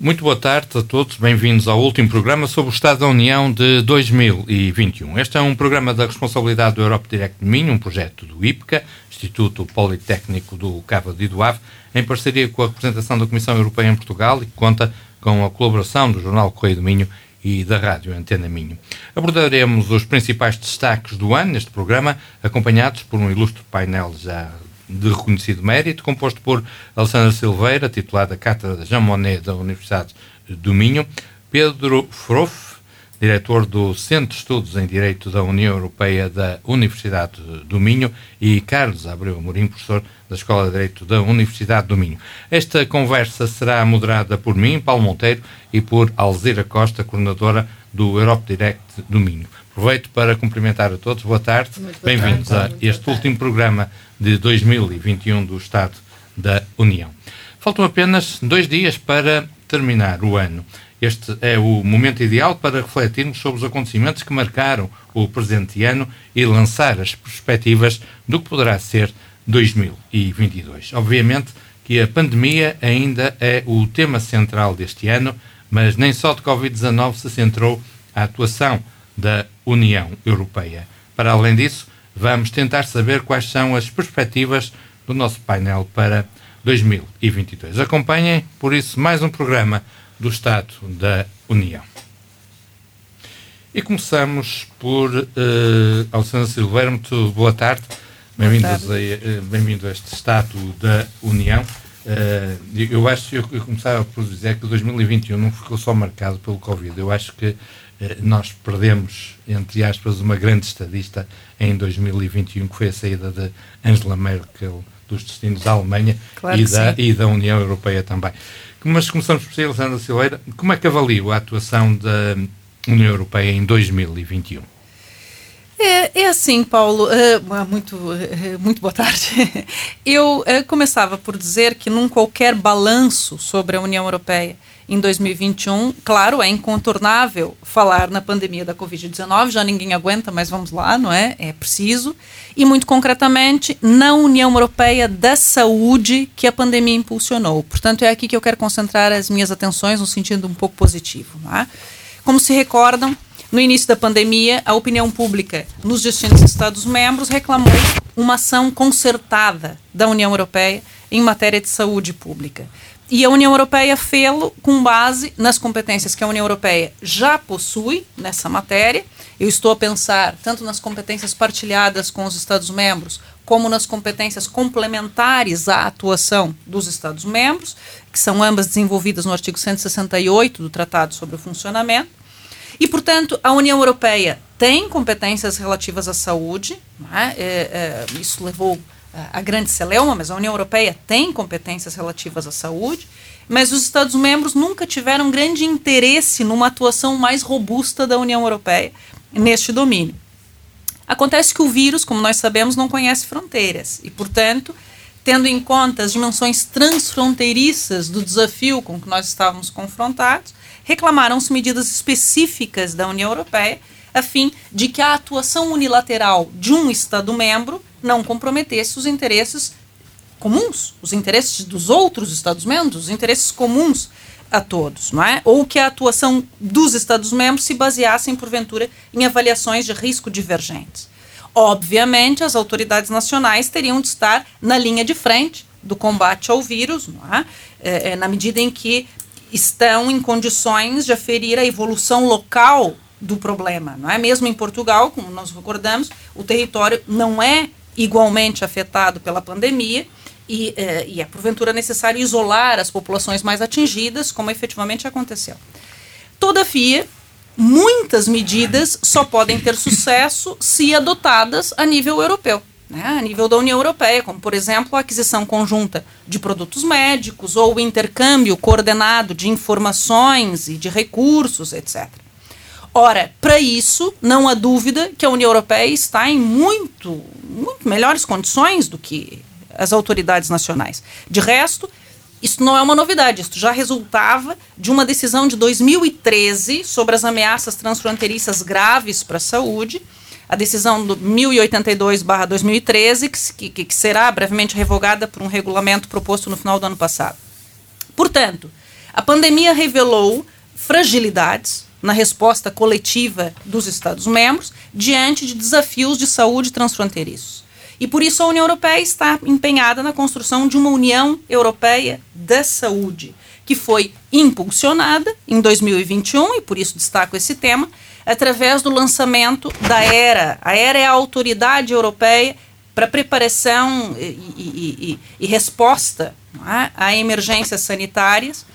Muito boa tarde a todos, bem-vindos ao último programa sobre o Estado da União de 2021. Este é um programa da responsabilidade do Europe Direct Minho, um projeto do IPCA, Instituto Politécnico do Cabo de Idoave, em parceria com a representação da Comissão Europeia em Portugal e que conta com a colaboração do Jornal Correio do Minho e da Rádio Antena Minho. Abordaremos os principais destaques do ano neste programa, acompanhados por um ilustre painel já de reconhecido mérito, composto por Alessandra Silveira, titular da Cátedra Jean Monnet da Universidade do Minho, Pedro Froff, diretor do Centro de Estudos em Direito da União Europeia da Universidade do Minho, e Carlos Abreu Amorim, professor da Escola de Direito da Universidade do Minho. Esta conversa será moderada por mim, Paulo Monteiro, e por Alzira Costa, coordenadora do Europe Direct do Minho. Aproveito para cumprimentar a todos. Boa tarde. Bem-vindos a este último programa de 2021 do Estado da União. Faltam apenas dois dias para terminar o ano. Este é o momento ideal para refletirmos sobre os acontecimentos que marcaram o presente ano e lançar as perspectivas do que poderá ser 2022. Obviamente que a pandemia ainda é o tema central deste ano, mas nem só de Covid-19 se centrou a atuação da União Europeia. Para além disso, vamos tentar saber quais são as perspectivas do nosso painel para 2022. Acompanhem, por isso, mais um programa do Estado da União. E começamos por uh, Alessandra Silveira. Muito boa tarde. Bem-vindo a, uh, bem a este Estado da União. Uh, eu acho, eu, eu começava por dizer que 2021 não ficou só marcado pelo Covid. Eu acho que eh, nós perdemos, entre aspas, uma grande estadista em 2021, que foi a saída de Angela Merkel dos destinos da Alemanha claro e, da, e da União Europeia também. Mas começamos por si, Alessandra Silveira. Como é que avalia a atuação da União Europeia em 2021? É, é assim, Paulo, uh, muito, uh, muito boa tarde. Eu uh, começava por dizer que num qualquer balanço sobre a União Europeia em 2021. Claro, é incontornável falar na pandemia da Covid-19, já ninguém aguenta, mas vamos lá, não é? É preciso. E, muito concretamente, na União Europeia da Saúde que a pandemia impulsionou. Portanto, é aqui que eu quero concentrar as minhas atenções no sentido um pouco positivo. É? Como se recordam, no início da pandemia, a opinião pública nos distintos Estados-membros reclamou uma ação concertada da União Europeia em matéria de saúde pública. E a União Europeia fê-lo com base nas competências que a União Europeia já possui nessa matéria. Eu estou a pensar tanto nas competências partilhadas com os Estados-membros, como nas competências complementares à atuação dos Estados-membros, que são ambas desenvolvidas no artigo 168 do Tratado sobre o Funcionamento. E, portanto, a União Europeia tem competências relativas à saúde, é? É, é, isso levou a grande celeuma, mas a União Europeia tem competências relativas à saúde, mas os Estados-membros nunca tiveram grande interesse numa atuação mais robusta da União Europeia neste domínio. Acontece que o vírus, como nós sabemos, não conhece fronteiras e, portanto, tendo em conta as dimensões transfronteiriças do desafio com que nós estávamos confrontados, reclamaram-se medidas específicas da União Europeia a fim de que a atuação unilateral de um Estado-membro não comprometesse os interesses comuns, os interesses dos outros Estados-membros, os interesses comuns a todos, não é? Ou que a atuação dos Estados-membros se baseassem, porventura, em avaliações de risco divergentes. Obviamente, as autoridades nacionais teriam de estar na linha de frente do combate ao vírus, não é? É, é, na medida em que estão em condições de aferir a evolução local do problema, não é? Mesmo em Portugal, como nós recordamos, o território não é igualmente afetado pela pandemia e, eh, e é porventura necessário isolar as populações mais atingidas, como efetivamente aconteceu. Todavia, muitas medidas só podem ter sucesso se adotadas a nível europeu. Né, a nível da União Europeia, como por exemplo a aquisição conjunta de produtos médicos ou o intercâmbio coordenado de informações e de recursos, etc. Ora, para isso, não há dúvida que a União Europeia está em muito, muito melhores condições do que as autoridades nacionais. De resto, isso não é uma novidade, isso já resultava de uma decisão de 2013 sobre as ameaças transfronteiriças graves para a saúde, a decisão do 1082-2013, que, que, que será brevemente revogada por um regulamento proposto no final do ano passado. Portanto, a pandemia revelou fragilidades na resposta coletiva dos Estados-membros diante de desafios de saúde transfronteiriços. E por isso a União Europeia está empenhada na construção de uma União Europeia da Saúde, que foi impulsionada em 2021, e por isso destaco esse tema, através do lançamento da ERA. A ERA é a Autoridade Europeia para preparação e, e, e, e resposta é, a emergências sanitárias.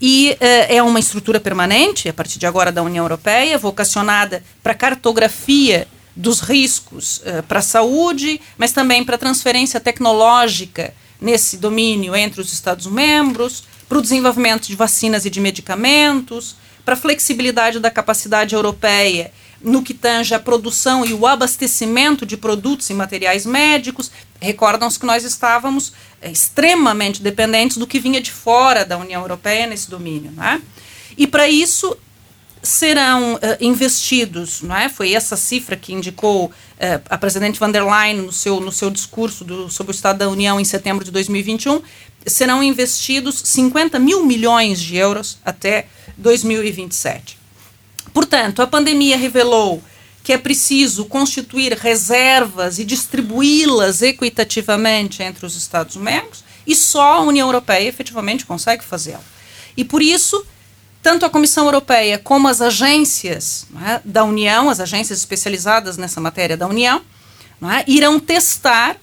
E é uma estrutura permanente, a partir de agora, da União Europeia, vocacionada para cartografia dos riscos uh, para a saúde, mas também para transferência tecnológica nesse domínio entre os Estados-membros, para o desenvolvimento de vacinas e de medicamentos, para a flexibilidade da capacidade europeia no que tange a produção e o abastecimento de produtos e materiais médicos. Recordam-se que nós estávamos é, extremamente dependentes do que vinha de fora da União Europeia nesse domínio. Né? E para isso serão uh, investidos, não é? Foi essa cifra que indicou uh, a presidente van der Leyen no seu, no seu discurso do, sobre o Estado da União em setembro de 2021, serão investidos 50 mil milhões de euros até 2027. Portanto, a pandemia revelou que é preciso constituir reservas e distribuí-las equitativamente entre os Estados-membros, e só a União Europeia efetivamente consegue fazê-lo. E por isso, tanto a Comissão Europeia como as agências é, da União, as agências especializadas nessa matéria da União, é, irão testar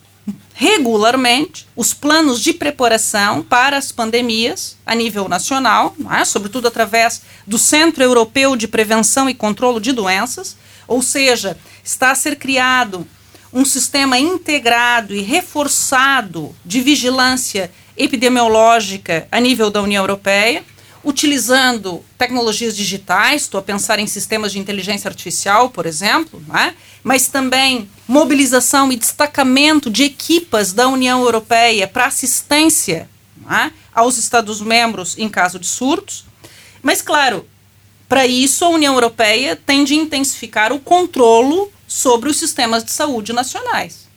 regularmente os planos de preparação para as pandemias a nível nacional, é, sobretudo através do Centro Europeu de Prevenção e Controlo de Doenças, ou seja, está a ser criado um sistema integrado e reforçado de vigilância epidemiológica a nível da União Europeia utilizando tecnologias digitais, estou a pensar em sistemas de inteligência artificial, por exemplo, é? mas também mobilização e destacamento de equipas da União Europeia para assistência é? aos Estados-membros em caso de surtos. Mas, claro, para isso a União Europeia tem de intensificar o controle sobre os sistemas de saúde nacionais.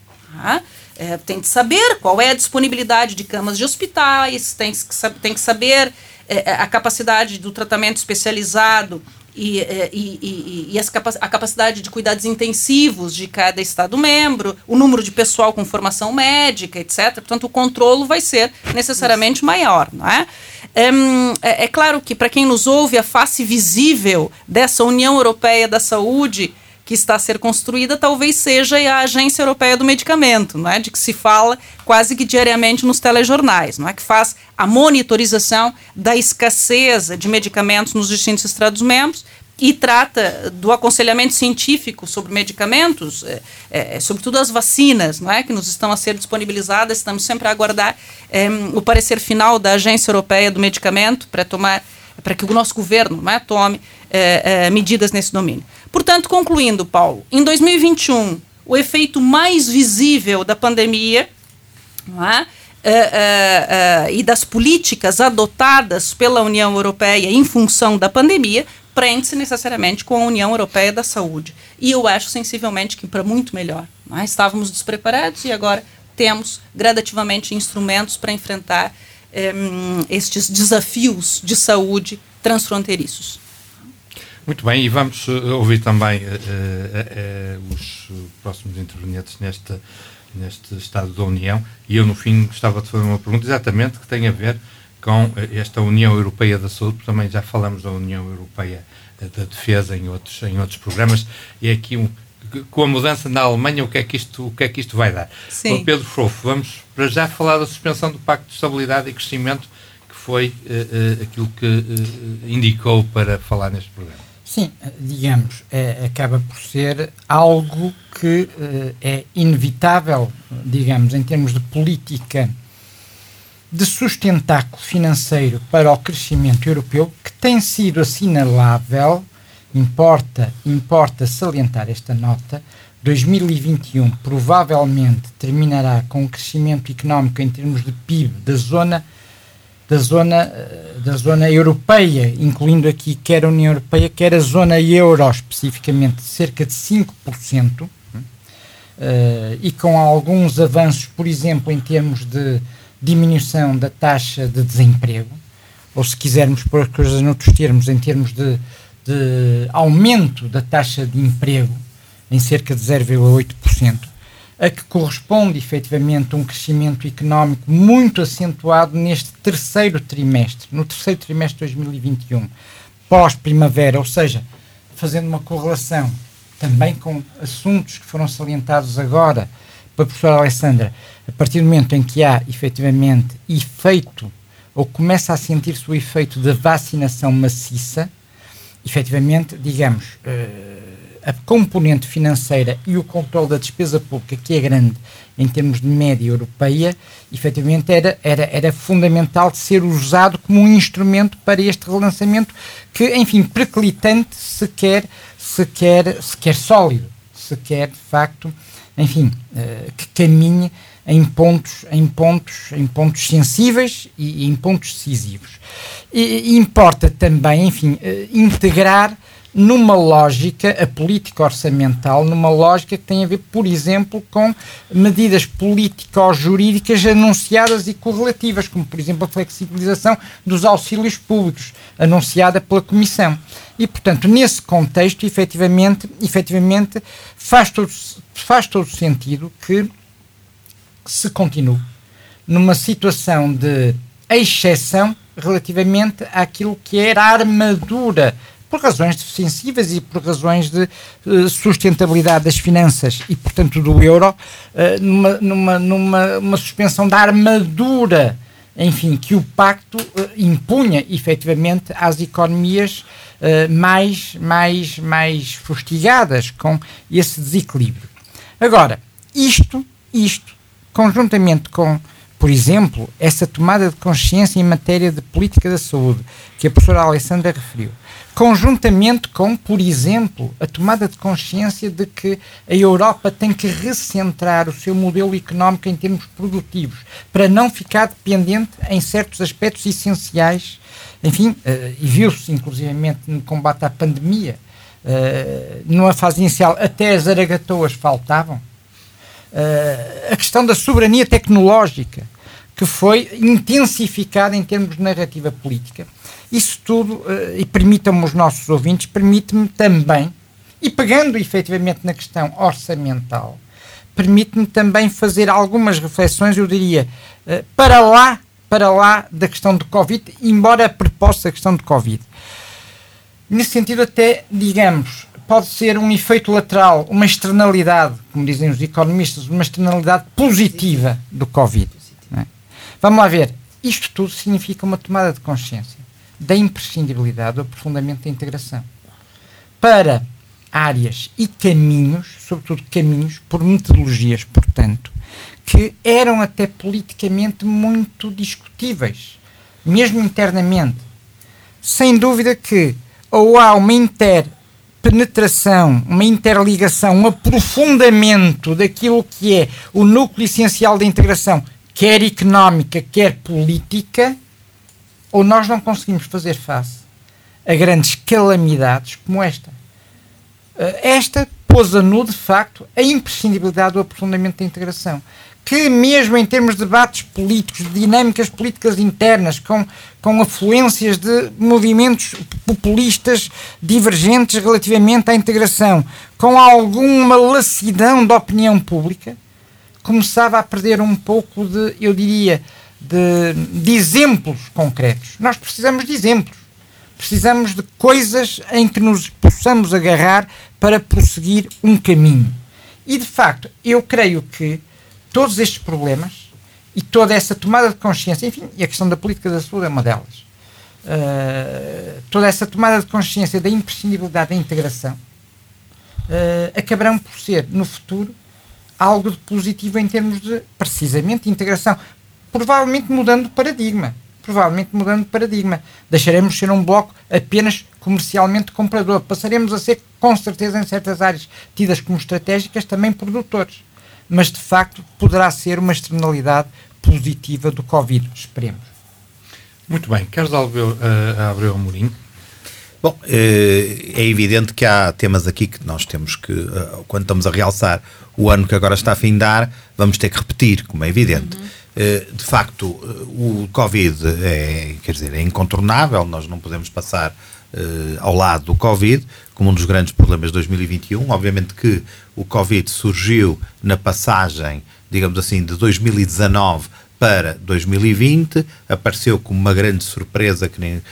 É? É, tem de saber qual é a disponibilidade de camas de hospitais, tem, tem que saber a capacidade do tratamento especializado e, é, e, e, e a capacidade de cuidados intensivos de cada Estado-membro, o número de pessoal com formação médica, etc. Portanto, o controle vai ser necessariamente maior. Não é? É, é claro que, para quem nos ouve, a face visível dessa União Europeia da Saúde que está a ser construída talvez seja a Agência Europeia do Medicamento, não é? de que se fala quase que diariamente nos telejornais, não é? que faz a monitorização da escassez de medicamentos nos distintos Estados-membros e trata do aconselhamento científico sobre medicamentos, é, é, sobretudo as vacinas, não é, que nos estão a ser disponibilizadas. Estamos sempre a aguardar é, o parecer final da Agência Europeia do Medicamento para tomar, para que o nosso governo não é, tome é, é, medidas nesse domínio. Portanto, concluindo, Paulo, em 2021, o efeito mais visível da pandemia é? Uh, e das políticas adotadas pela União Europeia em função da pandemia prende-se necessariamente com a União Europeia da Saúde. E eu acho sensivelmente que para muito melhor. É? Estávamos despreparados e agora temos gradativamente instrumentos para enfrentar um, estes desafios de saúde transfronteiriços. Muito bem, e vamos uh, ouvir também uh, uh, os próximos intervenientes neste, neste Estado da União. E eu, no fim, gostava de fazer uma pergunta exatamente que tem a ver com esta União Europeia da Saúde, porque também já falamos da União Europeia da Defesa em outros, em outros programas, e é aqui um, com a mudança na Alemanha, o que é que isto, o que é que isto vai dar? Sim. Pedro Frofo, vamos para já falar da suspensão do Pacto de Estabilidade e Crescimento, que foi uh, uh, aquilo que uh, indicou para falar neste programa. Sim, digamos, é, acaba por ser algo que é inevitável, digamos, em termos de política de sustentáculo financeiro para o crescimento europeu, que tem sido assinalável, importa, importa salientar esta nota, 2021 provavelmente terminará com um crescimento económico em termos de PIB da zona da zona eh, da zona europeia, incluindo aqui quer a União Europeia, quer a zona euro especificamente, cerca de 5%, uh, eh, e com alguns avanços, por exemplo, em termos de diminuição da taxa de desemprego, ou se quisermos pôr as coisas noutros termos, em termos de, de aumento da taxa de emprego em cerca de 0,8%, a que corresponde efetivamente um crescimento económico muito acentuado neste terceiro trimestre, no terceiro trimestre de 2021, pós-primavera, ou seja, fazendo uma correlação também com assuntos que foram salientados agora pela professora Alessandra, a partir do momento em que há efetivamente efeito, ou começa a sentir-se o efeito da vacinação maciça, efetivamente, digamos, uh, a componente financeira e o controle da despesa pública, que é grande em termos de média europeia, efetivamente era, era, era fundamental de ser usado como um instrumento para este relançamento que, enfim, perclitante se quer, se quer, se quer sólido, se quer, de facto, enfim, uh, que caminhe em pontos, em pontos, em pontos sensíveis e, e em pontos decisivos. E, importa também, enfim, uh, integrar numa lógica, a política orçamental, numa lógica que tem a ver, por exemplo, com medidas político-jurídicas anunciadas e correlativas, como, por exemplo, a flexibilização dos auxílios públicos, anunciada pela Comissão. E, portanto, nesse contexto, efetivamente, efetivamente faz, todo, faz todo sentido que se continue numa situação de exceção relativamente àquilo que era a armadura por razões defensivas e por razões de uh, sustentabilidade das finanças e, portanto, do euro, uh, numa, numa, numa uma suspensão da armadura, enfim, que o pacto uh, impunha efetivamente às economias mais, mais, mais fustigadas com esse desequilíbrio. Agora, isto, isto, conjuntamente com por exemplo, essa tomada de consciência em matéria de política da saúde, que a professora Alessandra referiu, conjuntamente com, por exemplo, a tomada de consciência de que a Europa tem que recentrar o seu modelo económico em termos produtivos, para não ficar dependente em certos aspectos essenciais. Enfim, uh, e viu-se inclusivamente no combate à pandemia, uh, numa fase inicial, até as aragatoas faltavam. Uh, a questão da soberania tecnológica, que foi intensificada em termos de narrativa política isso tudo, uh, e permitam-me os nossos ouvintes, permite-me também, e pegando efetivamente na questão orçamental, permite-me também fazer algumas reflexões, eu diria, uh, para lá, para lá da questão do Covid, embora a proposta da questão do Covid. Nesse sentido, até, digamos, pode ser um efeito lateral, uma externalidade, como dizem os economistas, uma externalidade positiva do Covid. É? Vamos lá ver. Isto tudo significa uma tomada de consciência da imprescindibilidade do aprofundamento da integração para áreas e caminhos, sobretudo caminhos, por metodologias, portanto, que eram até politicamente muito discutíveis, mesmo internamente. Sem dúvida que ou há uma interpenetração, uma interligação, um aprofundamento daquilo que é o núcleo essencial da integração, quer económica, quer política, ou nós não conseguimos fazer face a grandes calamidades como esta. Eh, esta pôs a nu, de facto, a imprescindibilidade do aprofundamento da integração. Que, mesmo em termos de debates políticos, de dinâmicas políticas internas, com, com afluências de movimentos populistas divergentes relativamente à integração, com alguma lacidão da opinião pública, começava a perder um pouco de, eu diria, de, de exemplos concretos. Nós precisamos de exemplos. Precisamos de coisas em que nos possamos agarrar para prosseguir um caminho. E, de facto, eu creio que todos estes problemas e toda essa tomada de consciência, enfim, e a questão da política da saúde é uma delas, uh, toda essa tomada de consciência da imprescindibilidade da integração uh, acabarão por ser, no futuro, algo de positivo em termos de, precisamente, integração provavelmente mudando o paradigma. provavelmente mudando de paradigma. Deixaremos de ser um bloco apenas comercialmente comprador. Passaremos a ser, com certeza, em certas áreas tidas como estratégicas, também produtores. Mas, de facto, poderá ser uma externalidade positiva do Covid. Esperemos. Muito bem. Carlos Abreu, uh, Abreu Amorim. Bom, eh, é evidente que há temas aqui que nós temos que, eh, quando estamos a realçar o ano que agora está a findar, vamos ter que repetir, como é evidente. Uhum. De facto, o Covid é, quer dizer, é incontornável, nós não podemos passar ao lado do Covid como um dos grandes problemas de 2021. Obviamente que o Covid surgiu na passagem, digamos assim, de 2019 para 2020, apareceu como uma grande surpresa que nem, eh,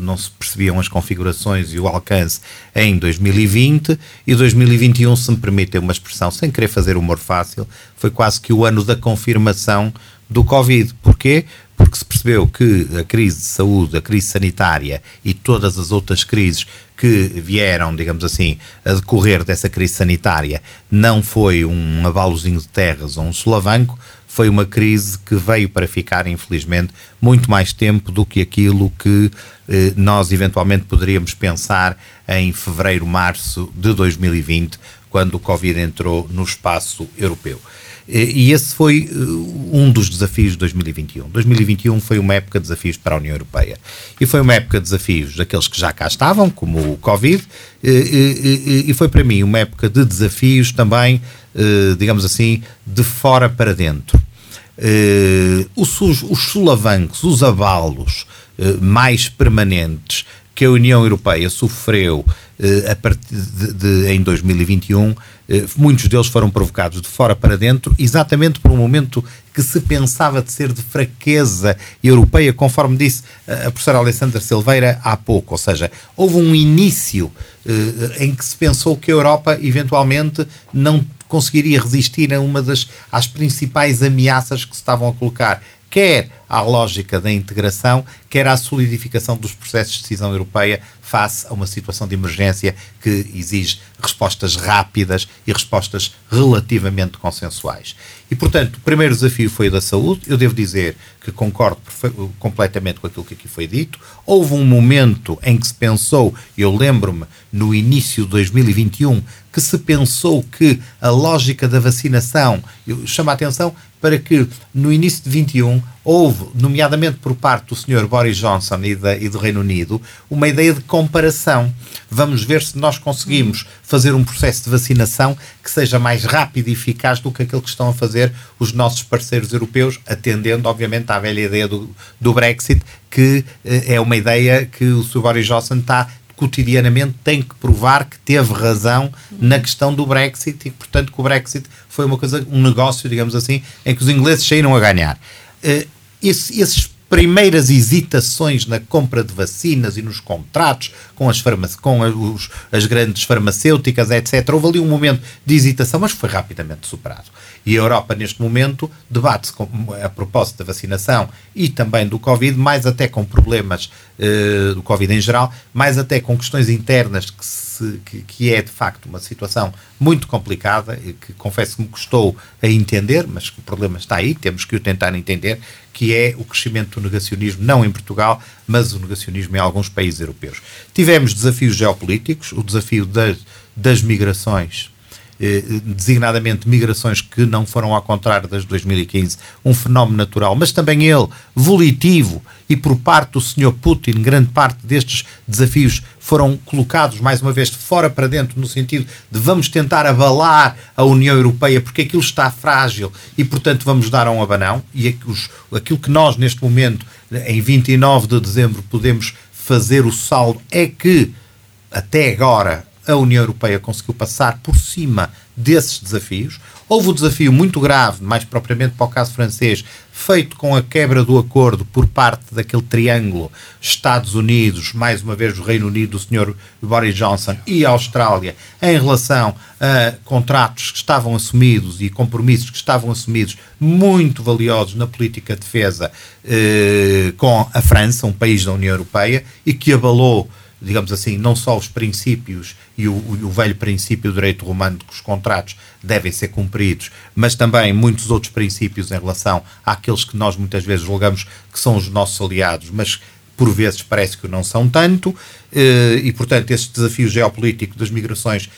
não se percebiam as configurações e o alcance em 2020 e 2021, se me permitem uma expressão, sem querer fazer humor fácil, foi quase que o ano da confirmação do Covid. Porquê? Porque se percebeu que a crise de saúde, a crise sanitária e todas as outras crises que vieram, digamos assim, a decorrer dessa crise sanitária não foi um abalozinho de terras ou um solavanco, foi uma crise que veio para ficar, infelizmente, muito mais tempo do que aquilo que eh, nós eventualmente poderíamos pensar em fevereiro, março de 2020, quando o Covid entrou no espaço europeu. E esse foi eh, um dos desafios de 2021. 2021 foi uma época de desafios para a União Europeia. E foi uma época de desafios daqueles que já cá estavam, como o Covid, e foi para mim uma época de desafios também eh, digamos assim, de fora para dentro. Os, os solavancos, os abalos mais permanentes que a União Europeia sofreu a partir de, de, em 2021, muitos deles foram provocados de fora para dentro, exatamente por um momento que se pensava de ser de fraqueza europeia, conforme disse a professora Alessandra Silveira há pouco. Ou seja, houve um início em que se pensou que a Europa eventualmente não conseguiria resistir a uma das às principais ameaças que se estavam a colocar, quer à lógica da integração, quer à solidificação dos processos de decisão europeia face a uma situação de emergência que exige respostas rápidas e respostas relativamente consensuais. E, portanto, o primeiro desafio foi o da saúde. Eu devo dizer que concordo completamente com aquilo que aqui foi dito. Houve um momento em que se pensou, eu lembro-me, no início de 2021, que se pensou que a lógica da vacinação, eu chamo a atenção para que no início de 21 houve, nomeadamente por parte do Sr. Boris Johnson e, da, e, do Reino Unido, uma ideia de comparação. Vamos ver se nós conseguimos fazer um processo de vacinação que seja mais rápido e eficaz do que aquele que estão a fazer os nossos parceiros europeus, atendendo, obviamente, à velha ideia do, do Brexit, que eh, é uma ideia que o Sr. Boris Johnson está cotidianamente tem que provar que teve razão na questão do Brexit e, portanto, que o Brexit foi uma coisa, um negócio, digamos assim, em que os ingleses saíram a ganhar. Uh, esse, esses primeiras hesitações na compra de vacinas e nos contratos com as, com os, as grandes farmacêuticas, etc. Houve ali um momento de hesitação, mas foi rapidamente superado. E a Europa, neste momento, debate-se a propósito da vacinação e também do Covid, mais até com problemas uh, do Covid em geral, mais até com questões internas que se que, que, é de facto uma situação muito complicada que confesso que me custou a entender, mas que o problema está aí, temos que o tentar entender, que é o crescimento do negacionismo, não em Portugal, mas o negacionismo em alguns países europeus. Tivemos desafios geopolíticos, o desafio das, das migrações eh, designadamente migrações que não foram ao contrário das de 2015, um fenómeno natural, mas também ele volitivo e por parte do Sr. Putin, grande parte destes desafios foram colocados mais uma vez de fora para dentro, no sentido de vamos tentar abalar a União Europeia porque aquilo está frágil e, portanto, vamos dar a um abanão. E aquilo que nós, neste momento, em 29 de dezembro, podemos fazer o saldo é que, até agora, a União Europeia conseguiu passar por cima desses desafios. Houve um desafio muito grave, mais propriamente para o caso francês, feito com a quebra do acordo por parte daquele triângulo Estados Unidos, mais uma vez o Reino Unido, do Sr. Boris Johnson e a Austrália, em relação a contratos que estavam assumidos e compromissos que estavam assumidos, muito valiosos na política de defesa eh, com a França, um país da União Europeia, e que abalou digamos assim, não só os princípios e o, o, velho princípio do direito romano de que os contratos devem ser cumpridos, mas também muitos outros princípios em relação àqueles que nós muitas vezes julgamos que são os nossos aliados, mas por vezes parece que não são tanto, eh, e portanto este desafio geopolítico das migrações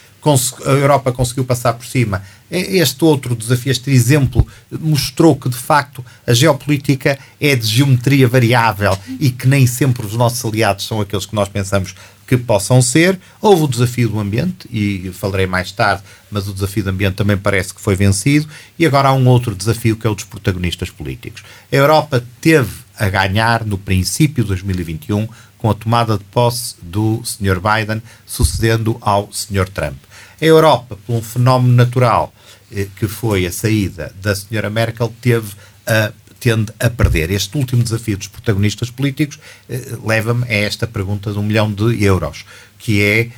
a Europa conseguiu passar por cima. Este outro desafio, este exemplo, mostrou que de facto a geopolítica é de geometria variável e que nem sempre os nossos aliados são aqueles que nós pensamos que possam ser. Houve o desafio do ambiente, e falarei mais tarde, mas o desafio do ambiente também parece que foi vencido. E agora há um outro desafio que é o dos protagonistas políticos. A Europa teve a ganhar no princípio de 2021 com a tomada de posse do Sr. Biden, sucedendo ao Sr. Trump. A Europa, por um fenómeno natural eh, que foi a saída da Sra. Merkel, teve a tende a perder. Este último desafio dos protagonistas políticos eh, leva-me a esta pergunta de um milhão de euros, que é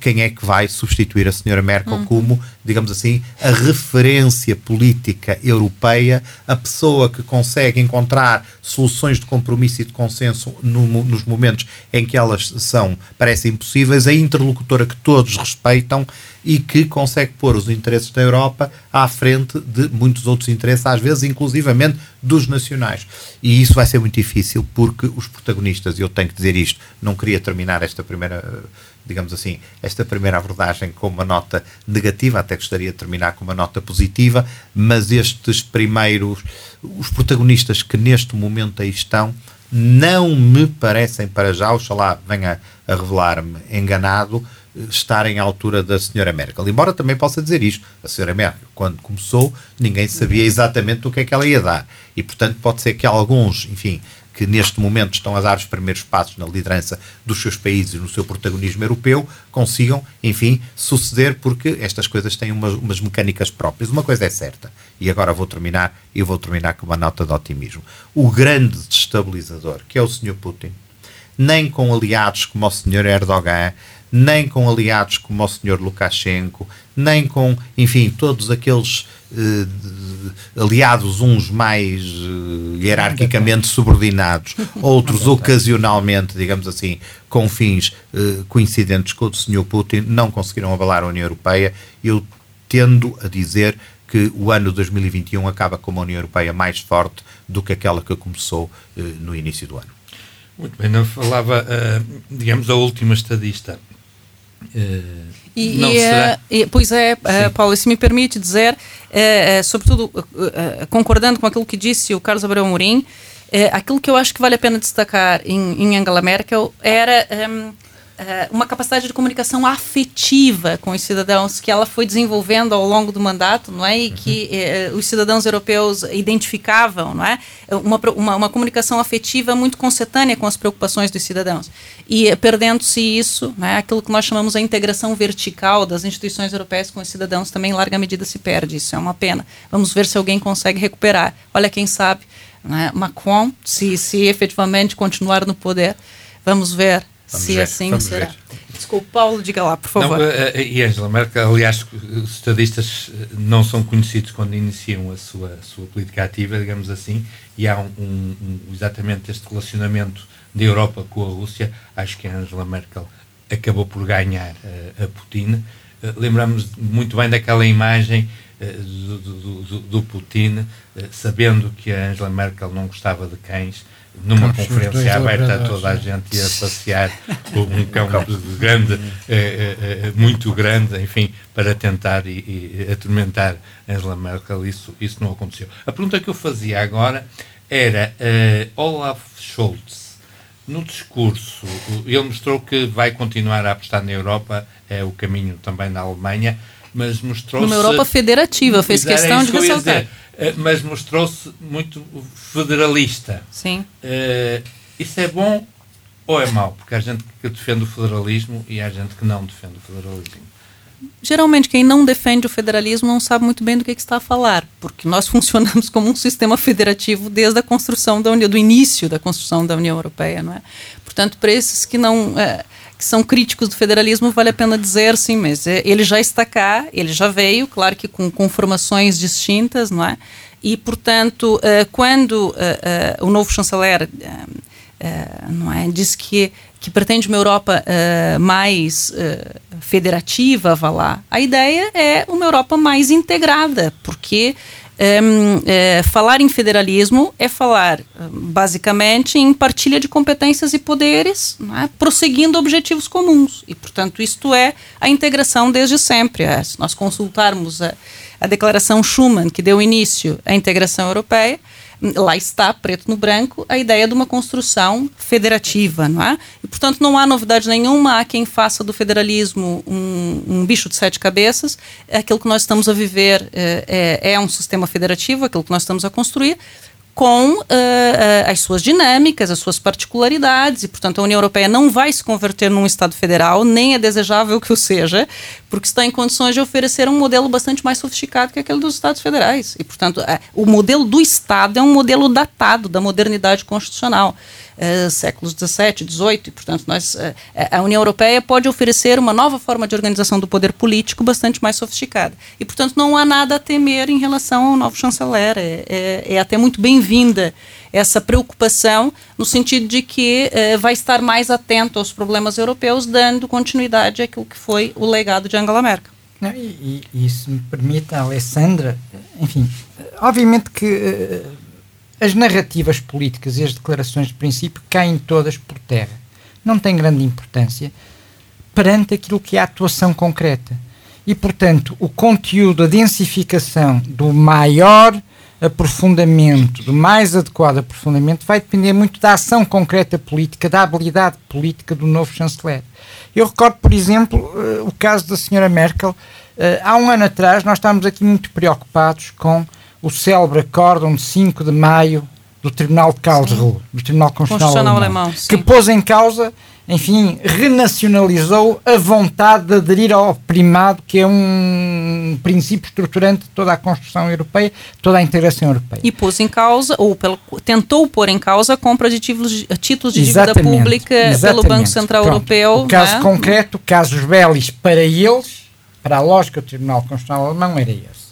quem é que vai substituir a senhora Merkel como, digamos assim, a referência política europeia, a pessoa que consegue encontrar soluções de compromisso e de consenso no, nos momentos em que elas são, parecem impossíveis, a interlocutora que todos respeitam e que consegue pôr os interesses da Europa à frente de muitos outros interesses, às vezes inclusivamente dos nacionais. E isso vai ser muito difícil porque os protagonistas, e eu tenho que dizer isto, não queria terminar esta primeira, digamos assim, esta primeira abordagem com uma nota negativa, até gostaria de terminar com uma nota positiva, mas estes primeiros, os protagonistas que neste momento aí estão, não me parecem para já, oxalá venha a revelar-me enganado, estarem à altura da senhora Merkel. Embora também possa dizer isto, a senhora Merkel, quando começou, ninguém sabia exatamente o que é que ela ia dar. E, portanto, pode ser que alguns, enfim, que neste momento estão a dar os primeiros passos na liderança dos seus países no seu protagonismo europeu, consigam, enfim, suceder, porque estas coisas têm umas, umas mecânicas próprias. Uma coisa é certa, e agora vou terminar, e vou terminar com uma nota de otimismo. O grande destabilizador, que é o Sr. Putin, nem com aliados como o Sr. Erdogan, nem com aliados como o Sr. Lukashenko, nem com, enfim, todos aqueles eh, aliados, uns mais eh, hierarquicamente subordinados, outros ocasionalmente, digamos assim, com fins eh, coincidentes com o do Sr. Putin, não conseguiram abalar a União Europeia. Eu tendo a dizer que o ano 2021 acaba com uma União Europeia mais forte do que aquela que começou no início do ano. Muito bem, não falava, digamos, a última estadista Uh, e, não e, será? E, pois é, uh, Paulo, se me permite dizer, uh, sobretudo concordando com aquilo que disse o Carlos Abreu Mourim, aquilo que eu acho que vale a pena destacar em, em Angela Merkel era um, uh, uma capacidade de comunicação afetiva com os cidadãos que ela foi desenvolvendo ao longo do mandato, não é? E que uh, os cidadãos europeus identificavam, não é? Uma, uma, uma, comunicação afetiva muito concetânea com as preocupações dos cidadãos. E perdendo-se isso, é? aquilo que nós chamamos a integração vertical das instituições europeias com os cidadãos também em larga medida se perde. Isso é uma pena. Vamos ver se alguém consegue recuperar. Olha, quem sabe, é? Macron, se, se efetivamente continuar no poder, vamos ver Vamos se ver, assim será. Ver. Desculpe, Paulo, diga lá, por favor. Não, eh, eh, e Angela Merkel, aliás, os estadistas eh, não são conhecidos quando iniciam a sua, a sua política ativa, digamos assim, e há um, um, exatamente este relacionamento da Europa com a Rússia. Acho que a Angela Merkel acabou por ganhar uh, a Putin. Uh, lembramos muito bem daquela imagem uh, do, do, do, do, Putin, sabendo que a Angela Merkel não gostava de cães numa conferência aberta a toda a gente a passear um cão grande, é, é, muito grande, enfim, para tentar e, e atormentar Angela Merkel, isso, isso não aconteceu. A pergunta que eu fazia agora era uh, Olaf Scholz, no discurso, ele mostrou que vai continuar a apostar na Europa, é o caminho também na Alemanha, mas mostrou-se... Numa Europa federativa, fez questão de ressaltar. Eh, mas mostrou-se muito federalista. Sim. Uh, isso é bom ou é mau? Porque há gente que defende o federalismo e há gente que não defende o federalismo. Geralmente, quem não defende o federalismo não sabe muito bem do que, que está a falar, porque nós funcionamos como um sistema federativo desde a construção da União, do início da construção da União Europeia, não é? Portanto, para esses que não. É, que são críticos do federalismo, vale a pena dizer, sim, mas é, ele já está cá, ele já veio, claro que com, com formações distintas, não é? E, portanto, uh, quando uh, uh, o novo chanceler não é, diz que que pretende uma Europa mais federativa, vá lá. A ideia é uma Europa mais integrada, porque é, falar em federalismo é falar basicamente em partilha de competências e poderes, é? prosseguindo objetivos comuns. E, portanto, isto é a integração desde sempre. É, se nós consultarmos a, a Declaração Schuman, que deu início à integração europeia, lá está, preto no branco, a ideia de uma construção federativa, não é? E, portanto, não há novidade nenhuma, há quem faça do federalismo um, um bicho de sete cabeças, aquilo que nós estamos a viver é, é, é um sistema federativo, aquilo que nós estamos a construir, com uh, uh, as suas dinâmicas, as suas particularidades, e, portanto, a União Europeia não vai se converter num Estado federal, nem é desejável que o seja, porque está em condições de oferecer um modelo bastante mais sofisticado que aquele dos Estados federais. E, portanto, uh, o modelo do Estado é um modelo datado da modernidade constitucional. Uh, séculos 17, 18, e portanto nós, uh, a União Europeia pode oferecer uma nova forma de organização do poder político bastante mais sofisticada. E portanto não há nada a temer em relação ao novo chanceler. É, é, é até muito bem-vinda essa preocupação no sentido de que uh, vai estar mais atento aos problemas europeus, dando continuidade àquilo que foi o legado de Angela Merkel. Não, e, e, se me permite, Alessandra, enfim, obviamente que as narrativas políticas e as declarações de princípio caem todas por terra. Não tem grande importância perante aquilo que é a atuação concreta. E, portanto, o conteúdo, a densificação do maior aprofundamento, do mais adequado aprofundamento, vai depender muito da ação concreta política, da habilidade política do novo chanceler. Eu recordo, por exemplo, uh, o caso da senhora Merkel. Uh, há um ano atrás, nós estávamos aqui muito preocupados com o célebre acórdão de 5 de maio do Tribunal de Karlsruhe, do Tribunal Constitucional, Constitucional Alemão, Alemão que pôs em causa, enfim, renacionalizou a vontade de aderir ao primado, que é um princípio estruturante de toda a construção europeia, toda a integração europeia. E pôs em causa, ou pelo, tentou pôr em causa a compra de títulos, títulos de dívida pública exatamente. pelo Banco Central Pronto. Europeu. O caso é? concreto, casos belis para eles, para a lógica do Tribunal Constitucional Alemão, era esse.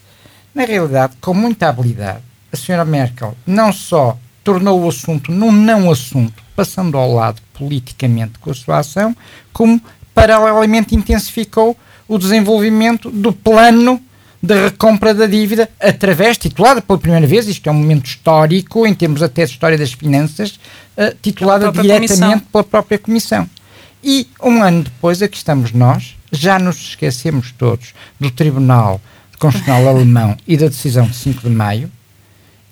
Na realidade, com muita habilidade, a senhora Merkel não só tornou o assunto num não assunto, passando ao lado politicamente com a sua ação, como paralelamente intensificou o desenvolvimento do plano de recompra da dívida através, titulada pela primeira vez, isto é um momento histórico, em termos até de história das finanças, uh, titulada diretamente comissão. pela própria Comissão. E um ano depois, aqui estamos nós, já nos esquecemos todos do Tribunal Constitucional alemão e da decisão de 5 de maio,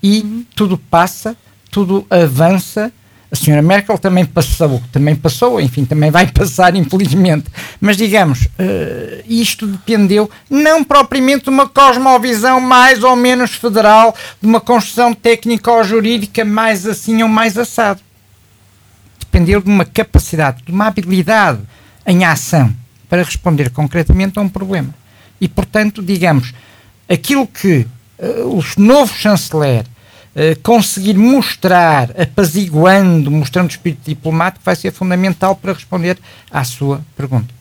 e uhum. tudo passa, tudo avança. A senhora Merkel também passou, também passou, enfim, também vai passar, infelizmente. Mas digamos, uh, isto dependeu não propriamente de uma cosmovisão mais ou menos federal, de uma construção técnica ou jurídica mais assim ou mais assado. Dependeu de uma capacidade, de uma habilidade em ação para responder concretamente a um problema. E, portanto, digamos, aquilo que uh, o novo chanceler conseguir mostrar, apaziguando, mostrando espírito diplomático, vai ser fundamental para responder à sua pergunta.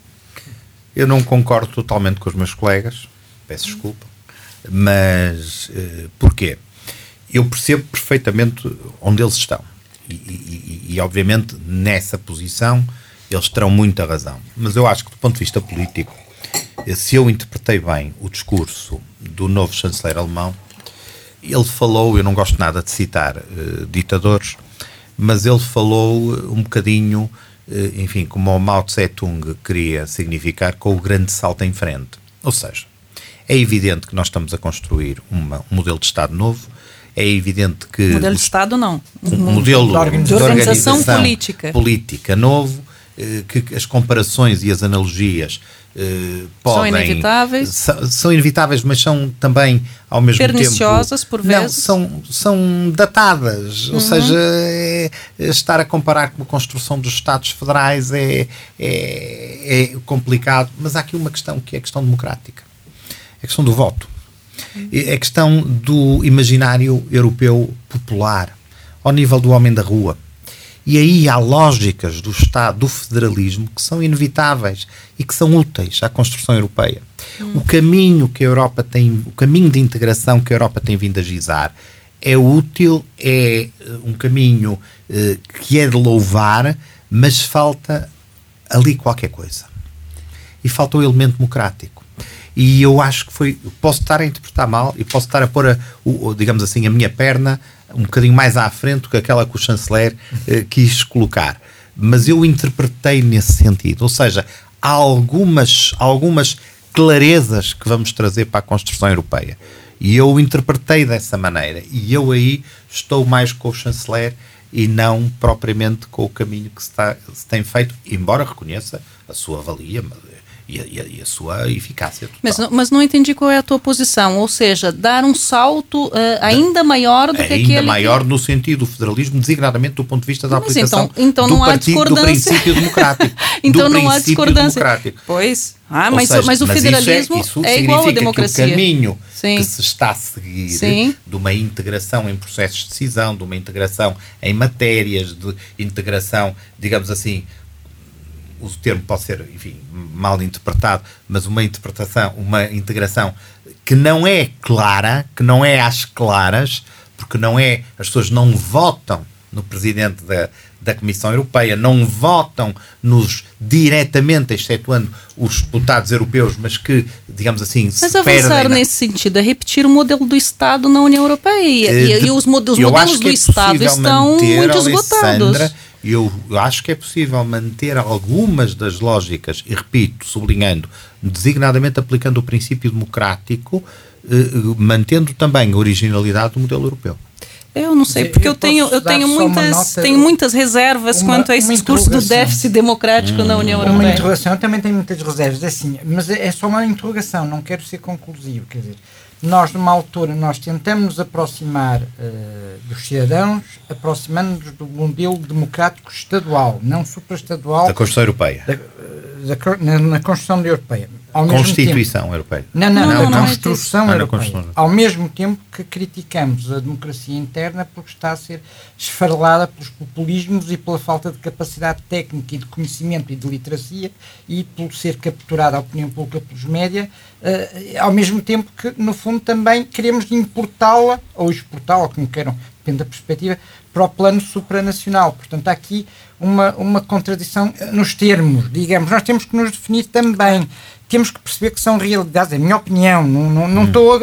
Eu não concordo totalmente com os meus colegas, peço desculpa, mas uh, porquê? Eu percebo perfeitamente onde eles estão. E, e, e, obviamente, nessa posição, eles terão muita razão. Mas eu acho que, do ponto de vista político, se eu interpretei bem o discurso do novo chanceler alemão, ele falou, eu não gosto nada de citar uh, ditadores, mas ele falou eh, um bocadinho, uh, enfim, como o Mao Tse-tung queria significar, com o grande salto em frente. Ou seja, é evidente que nós estamos a construir uma, um modelo de Estado novo, é evidente que. Modelo de Estado, não. Um modelo de organização, de organização política. política novo, que as comparações e as analogias Uh, podem, são inevitáveis. São, são, inevitáveis, mas são também ao mesmo Perniciosas, tempo. por vezes. Não, são, são datadas. Uhum. Ou seja, é, é estar a comparar com a construção dos Estados Federais é, é, é, complicado. Mas há aqui uma questão que é a questão democrática. É a questão do voto. É a questão do imaginário europeu popular, ao nível do homem da rua e aí há lógicas do Estado, do federalismo, que são inevitáveis e que são úteis à construção europeia. Hum. O caminho que a Europa tem, o caminho de integração que a Europa tem vindo a gizar é útil, é eh, um caminho eh, que é de louvar, mas falta ali qualquer coisa. E falta o elemento democrático. E eu acho que foi. Posso estar a interpretar mal e posso estar a pôr, a, o, digamos assim, a minha perna um bocadinho mais à frente do que aquela que o chanceler eh, quis colocar. Mas eu interpretei nesse sentido. Ou seja, há algumas, algumas clarezas que vamos trazer para a construção europeia. E eu interpretei dessa maneira. E eu aí estou mais com o chanceler e não propriamente com o caminho que se, está, se tem feito, embora reconheça a sua valia, e a, e a, sua eficácia. Total. Mas, mas não entendi qual é a tua posição, ou seja, dar um salto uh, ainda maior do que aquele... Ainda maior no sentido do federalismo, designadamente do ponto de vista da mas aplicação então, então do, não partido, há do princípio democrático. então não há discordância. Democrático. Pois, ah, mas, seja, mas o mas federalismo isso é, isso é igual à democracia. Que o caminho Sim. que se está a seguir Sim. de uma integração em processos de decisão, de uma integração em matérias, de integração, digamos assim, o termo pode ser, enfim, mal interpretado, mas uma interpretação, uma integração que não é clara, que não é às claras, porque não é, as pessoas não votam no presidente da, da Comissão Europeia, não votam nos diretamente, excetuando os deputados europeus, mas que, digamos assim, mas se avançar na... nesse sentido é repetir o modelo do Estado na União Europeia. E, de, e os, modelos, os modelos do é Estado estão muito esgotados eu acho que é possível manter algumas das lógicas, e repito, sublinhando, designadamente aplicando o princípio democrático, eh, mantendo também a originalidade do modelo europeu. Eu não sei, porque eu, eu tenho, eu tenho muitas, nota, tenho muitas reservas uma, quanto a esse discurso do déficit democrático hum. na União Europeia. Uma interrogação, eu também tenho muitas reservas, é assim, mas é, é só uma interrogação, não quero ser conclusivo, quer dizer, nós numa altura nós tentamos nos aproximar uh, dos cidadãos, aproximando-nos do modelo democrático estadual, não supraestadual. Da Constituição Europeia. Da, da, na, na Constituição Europeia. Ao Constituição tempo, Europeia. Não, não, não, não, Construção não é Europeia. Ao mesmo tempo que criticamos a democracia interna porque está a ser esfarelada pelos populismos e pela falta de capacidade técnica e de conhecimento e de literacia e por ser capturada a opinião pública pelos média, uh, ao mesmo tempo que, no fundo, também queremos importá-la, ou exportá-la, como queiram, depende da perspectiva, para o plano supranacional. Portanto, há aqui uma, uma contradição nos termos, digamos. Nós temos que nos definir também temos que perceber que são realidades, é a minha opinião, não, não, não, hum. estou, a,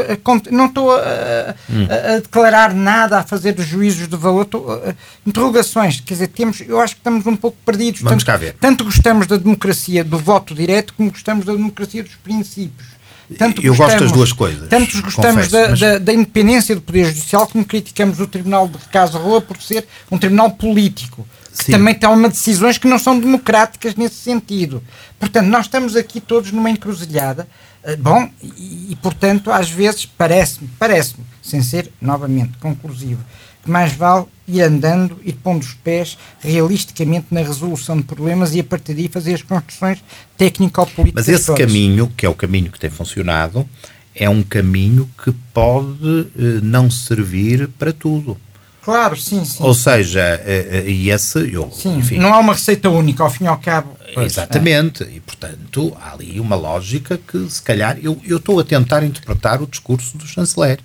não estou a, hum. a, a, declarar nada, a fazer juízos de valor, estou, a, interrogações, quer dizer, temos, eu acho que estamos um pouco perdidos. Vamos tanto, cá ver. Tanto gostamos da democracia do voto direto, como gostamos da democracia dos princípios. Tanto eu gostamos, gosto das duas coisas. Tanto gostamos confesso, da, mas... da, da, independência do Poder Judicial, como criticamos o Tribunal de Casa Rua por ser um tribunal político que também toma decisões que não são democráticas nesse sentido. Portanto, nós estamos aqui todos numa encruzilhada. Eh, bom, e, e portanto, às vezes parece-me, parece-me, sem ser novamente conclusivo, que mais vale ir andando, ir pondo os pés realisticamente na resolução de problemas e a partir daí fazer as construções técnico-políticas. Mas esse todas. caminho, que é o caminho que tem funcionado, é um caminho que pode eh, não servir para tudo. Claro, sim, sim. Ou seja, eh, eh, e esse. Eu, sim, enfim, não há uma receita única, ao fim e ao cabo. Pois, exatamente, é. e portanto há ali uma lógica que, se calhar, eu, eu estou a tentar interpretar o discurso do chanceler.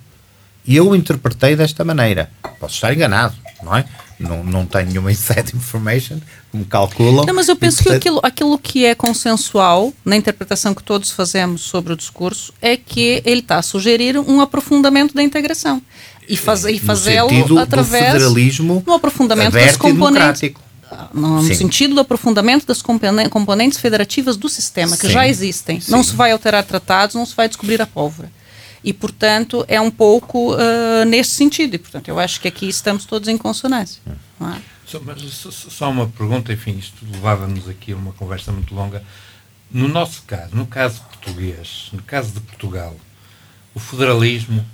E eu interpretei desta maneira. Posso estar enganado, não é? Não, não tenho nenhuma inside information me calculam. Não, mas eu penso portanto... que aquilo, aquilo que é consensual na interpretação que todos fazemos sobre o discurso é que ele está a sugerir um aprofundamento da integração e, faz, e fazê-lo através do federalismo no aprofundamento das componentes no, no sentido do aprofundamento das componentes federativas do sistema que Sim. já existem. Sim. Não se vai alterar tratados, não se vai descobrir a pólvora. E, portanto, é um pouco uh, nesse sentido. E, portanto, eu acho que aqui estamos todos em consonância. É? Só, mas, só uma pergunta, enfim, isto levava-nos aqui a uma conversa muito longa. No nosso caso, no caso português, no caso de Portugal, o federalismo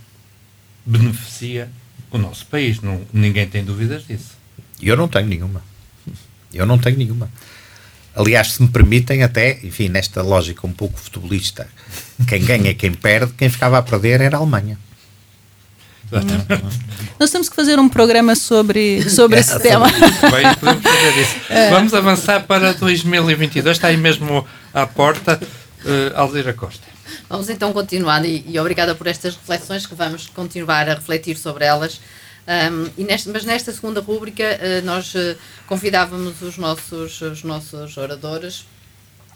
beneficia o nosso país. Não, ninguém tem dúvidas disso. Eu não tenho nenhuma. Eu não tenho nenhuma. Aliás, se me permitem, até, enfim, nesta lógica um pouco futebolista, quem ganha é quem perde, quem ficava a perder era a Alemanha. Nós temos que fazer um programa sobre, sobre esse tema. Bem, podemos fazer isso. É. Vamos avançar para 2022. Está aí mesmo à porta, uh, Aldeira Costa. Vamos então continuar e, e, obrigada por estas reflexões que vamos continuar a refletir sobre elas. Um, e nesta, mas nesta segunda rúbrica uh, nós uh, convidávamos os nossos, os nossos oradores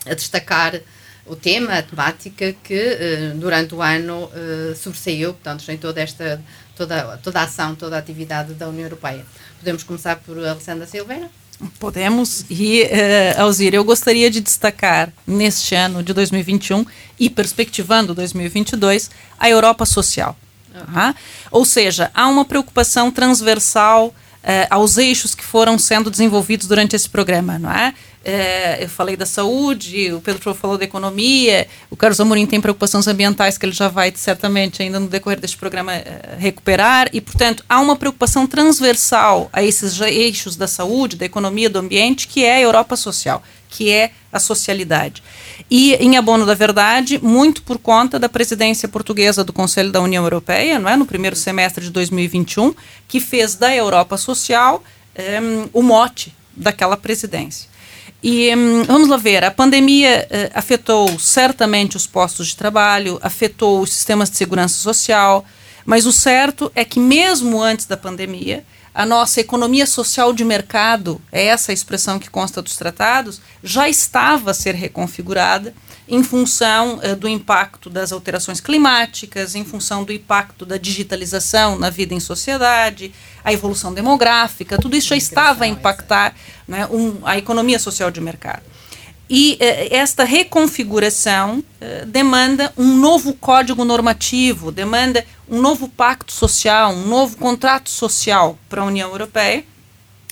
a destacar o tema, a temática que uh, durante o ano sobressaiu, portanto, em toda esta toda, toda a ação, toda a atividade da União Europeia. Podemos começar por Alessandra Silveira? Podemos. E, uh, Alzir, eu gostaria de destacar neste ano de 2021 e perspectivando 2022 a Europa social. Uhum. Ou seja, há uma preocupação transversal uh, aos eixos que foram sendo desenvolvidos durante esse programa, não é? É, eu falei da saúde, o Pedro falou da economia, o Carlos Amorim tem preocupações ambientais que ele já vai certamente ainda no decorrer deste programa é, recuperar e, portanto, há uma preocupação transversal a esses eixos da saúde, da economia, do ambiente, que é a Europa social, que é a socialidade. E, em abono da verdade, muito por conta da presidência portuguesa do Conselho da União Europeia, não é, no primeiro semestre de 2021, que fez da Europa social um, o mote daquela presidência. E hum, vamos lá ver, a pandemia uh, afetou certamente os postos de trabalho, afetou os sistemas de segurança social, mas o certo é que mesmo antes da pandemia, a nossa economia social de mercado, é essa a expressão que consta dos tratados, já estava a ser reconfigurada em função uh, do impacto das alterações climáticas, em função do impacto da digitalização na vida em sociedade, a evolução demográfica, tudo isso já estava a impactar né, um, a economia social de mercado. E uh, esta reconfiguração uh, demanda um novo código normativo, demanda um novo pacto social, um novo contrato social para a União Europeia,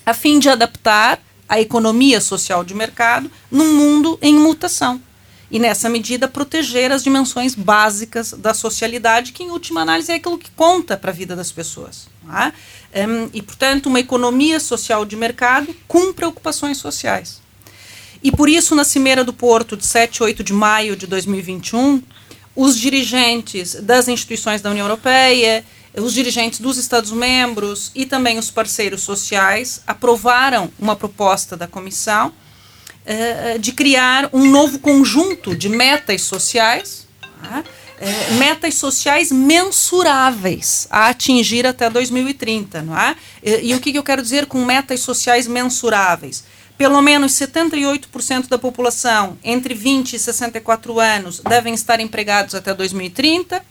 a fim de adaptar a economia social de mercado num mundo em mutação e, nessa medida, proteger as dimensões básicas da socialidade, que, em última análise, é aquilo que conta para a vida das pessoas. É? Um, e, portanto, uma economia social de mercado com preocupações sociais. E por isso, na Cimeira do Porto, de 7 e 8 de maio de 2021, os dirigentes das instituições da União Europeia, os dirigentes dos Estados-membros e também os parceiros sociais aprovaram uma proposta da Comissão uh, de criar um novo conjunto de metas sociais, uh, metas sociais mensuráveis a atingir até 2030, não é? E, e o que, que eu quero dizer com metas sociais mensuráveis? Pelo menos 78% da população entre 20 e 64 anos devem estar empregados até 2030.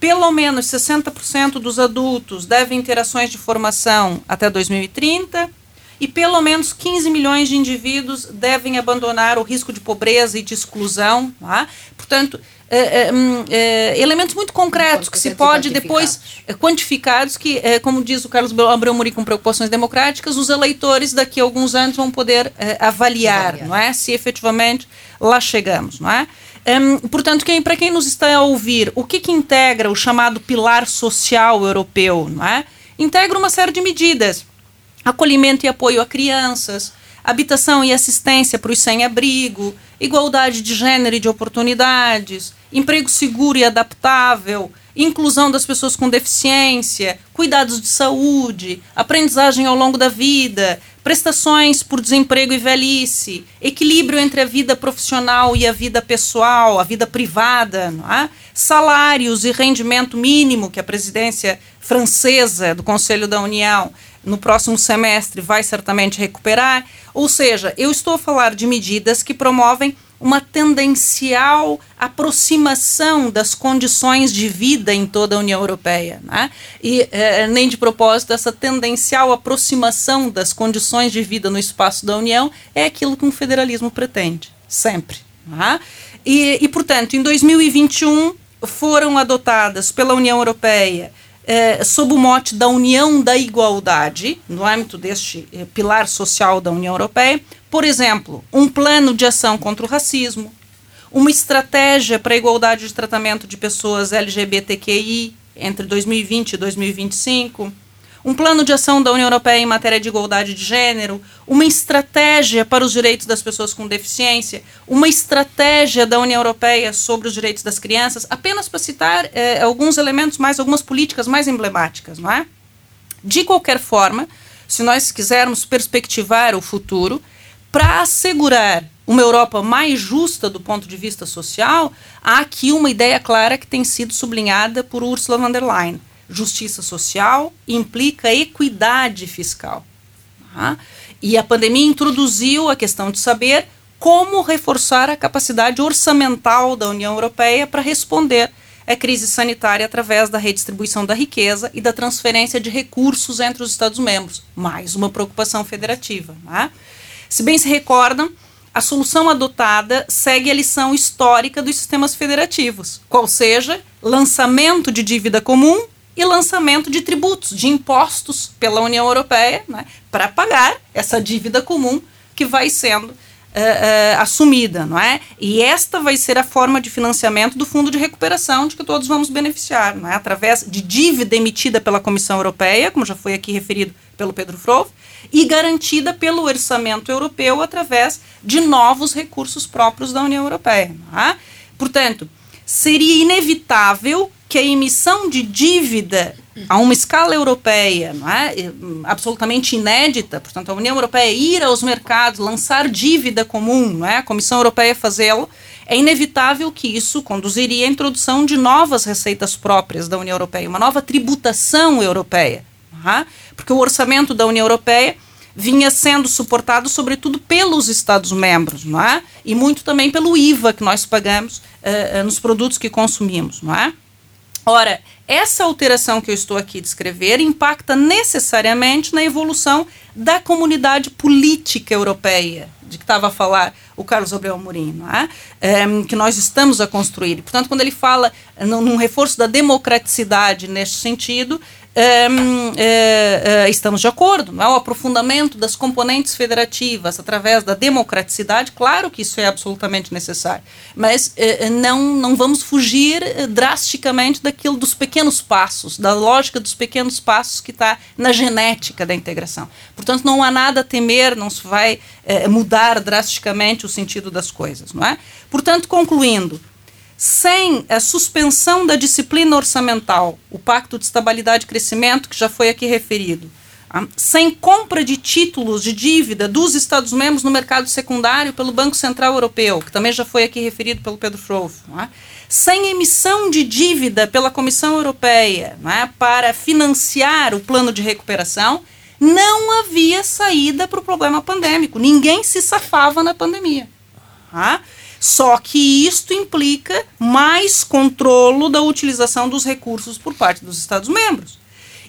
Pelo menos 60% dos adultos devem ter ações de formação até 2030 e pelo menos 15 milhões de indivíduos devem abandonar o risco de pobreza e de exclusão. Tá? Portanto, elementos muito concretos que se pode depois quantificados que, como diz o Carlos Abreu Muri com preocupações democráticas, os eleitores daqui a alguns anos vão poder avaliar, avaliar, não é, se efetivamente lá chegamos, não é? Um, portanto, quem, para quem nos está a ouvir, o que, que integra o chamado pilar social europeu, não é? Integra uma série de medidas acolhimento e apoio a crianças, habitação e assistência para os sem-abrigo, igualdade de gênero e de oportunidades, emprego seguro e adaptável, inclusão das pessoas com deficiência, cuidados de saúde, aprendizagem ao longo da vida, prestações por desemprego e velhice, equilíbrio entre a vida profissional e a vida pessoal, a vida privada, é? salários e rendimento mínimo que a presidência francesa do Conselho da União no próximo semestre vai certamente recuperar. Ou seja, eu estou a falar de medidas que promovem uma tendencial aproximação das condições de vida em toda a União Europeia. Né? E eh, nem de propósito, essa tendencial aproximação das condições de vida no espaço da União é aquilo que um federalismo pretende, sempre. Né? E, e, portanto, em 2021 foram adotadas pela União Europeia é, sob o mote da União da Igualdade, no âmbito deste é, pilar social da União Europeia, por exemplo, um plano de ação contra o racismo, uma estratégia para a igualdade de tratamento de pessoas LGBTQI entre 2020 e 2025 um plano de ação da União Europeia em matéria de igualdade de gênero, uma estratégia para os direitos das pessoas com deficiência, uma estratégia da União Europeia sobre os direitos das crianças, apenas para citar eh, alguns elementos mais, algumas políticas mais emblemáticas, não é? De qualquer forma, se nós quisermos perspectivar o futuro, para assegurar uma Europa mais justa do ponto de vista social, há aqui uma ideia clara que tem sido sublinhada por Ursula von der Leyen justiça social, implica equidade fiscal. Tá? E a pandemia introduziu a questão de saber como reforçar a capacidade orçamental da União Europeia para responder à crise sanitária através da redistribuição da riqueza e da transferência de recursos entre os Estados-membros. Mais uma preocupação federativa. Né? Se bem se recordam, a solução adotada segue a lição histórica dos sistemas federativos, qual seja lançamento de dívida comum e lançamento de tributos, de impostos pela União Europeia, né, para pagar essa dívida comum que vai sendo uh, uh, assumida, não é? E esta vai ser a forma de financiamento do Fundo de Recuperação de que todos vamos beneficiar, não é? Através de dívida emitida pela Comissão Europeia, como já foi aqui referido pelo Pedro Frove, e garantida pelo orçamento europeu através de novos recursos próprios da União Europeia. É? Portanto, seria inevitável que a emissão de dívida a uma escala europeia, é? absolutamente inédita, portanto, a União Europeia ir aos mercados, lançar dívida comum, é? a Comissão Europeia fazê-lo, é inevitável que isso conduziria à introdução de novas receitas próprias da União Europeia, uma nova tributação europeia. É? Porque o orçamento da União Europeia vinha sendo suportado, sobretudo, pelos Estados-membros, não é? E muito também pelo IVA que nós pagamos uh, nos produtos que consumimos, não é? Ora, essa alteração que eu estou aqui descrever impacta necessariamente na evolução da comunidade política europeia, de que estava a falar o Carlos Abreu Amorim, não é? é? que nós estamos a construir. Portanto, quando ele fala num reforço da democraticidade neste sentido, é, é, estamos de acordo, não é? o aprofundamento das componentes federativas através da democraticidade, claro que isso é absolutamente necessário, mas é, não, não vamos fugir drasticamente daquilo dos pequenos passos, da lógica dos pequenos passos que está na genética da integração. Portanto, não há nada a temer, não se vai mudar drasticamente o sentido das coisas. Não é? Portanto, concluindo, sem a suspensão da disciplina orçamental, o Pacto de Estabilidade e Crescimento, que já foi aqui referido, ah, sem compra de títulos de dívida dos Estados-membros no mercado secundário pelo Banco Central Europeu, que também já foi aqui referido pelo Pedro Frove, é? sem emissão de dívida pela Comissão Europeia é? para financiar o plano de recuperação, não havia saída para o problema pandêmico. Ninguém se safava na pandemia. Tá? Só que isto implica mais controlo da utilização dos recursos por parte dos Estados-membros.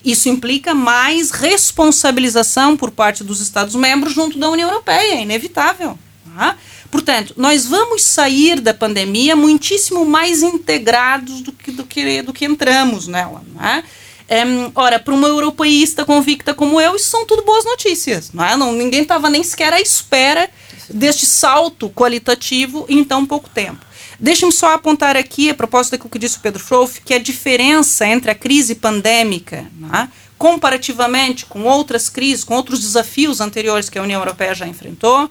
Isso implica mais responsabilização por parte dos Estados-membros junto da União Europeia, é inevitável. Tá? Portanto, nós vamos sair da pandemia muitíssimo mais integrados do que, do que, do que entramos nela. Né? Ora, para uma europeísta convicta como eu, isso são tudo boas notícias. Não é? não, ninguém estava nem sequer à espera deste salto qualitativo em tão pouco tempo. Deixe-me só apontar aqui, a propósito daquilo que disse o Pedro Frouf, que a diferença entre a crise pandêmica, né, comparativamente com outras crises, com outros desafios anteriores que a União Europeia já enfrentou,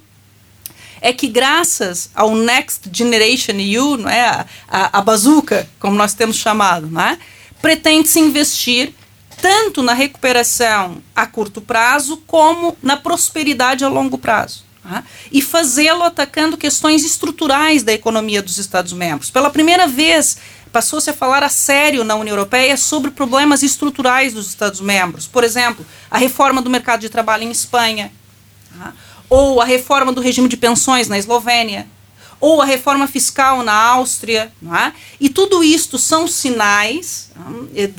é que graças ao Next Generation EU, não é, a, a, a bazuca, como nós temos chamado, é, pretende-se investir tanto na recuperação a curto prazo como na prosperidade a longo prazo. Tá? E fazê-lo atacando questões estruturais da economia dos Estados-membros. Pela primeira vez, passou-se a falar a sério na União Europeia sobre problemas estruturais dos Estados-membros. Por exemplo, a reforma do mercado de trabalho em Espanha, tá? ou a reforma do regime de pensões na Eslovênia, ou a reforma fiscal na Áustria. É? E tudo isto são sinais de, de,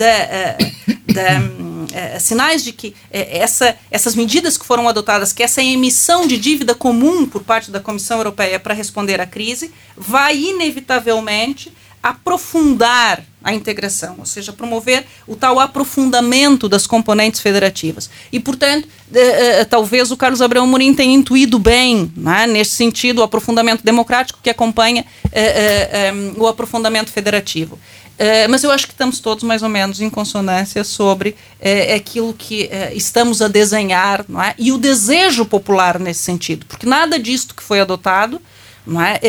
de é, sinais de que essa, essas medidas que foram adotadas, que essa emissão de dívida comum por parte da Comissão Europeia para responder à crise, vai inevitavelmente aprofundar a integração, ou seja, promover o tal aprofundamento das componentes federativas. E, portanto, eh, eh, talvez o Carlos Abraão Morim tenha intuído bem, né, nesse sentido, o aprofundamento democrático que acompanha eh, o aprofundamento federativo. É, mas eu acho que estamos todos mais ou menos em consonância sobre é, aquilo que é, estamos a desenhar é? e o desejo popular nesse sentido, porque nada disto que foi adotado não é?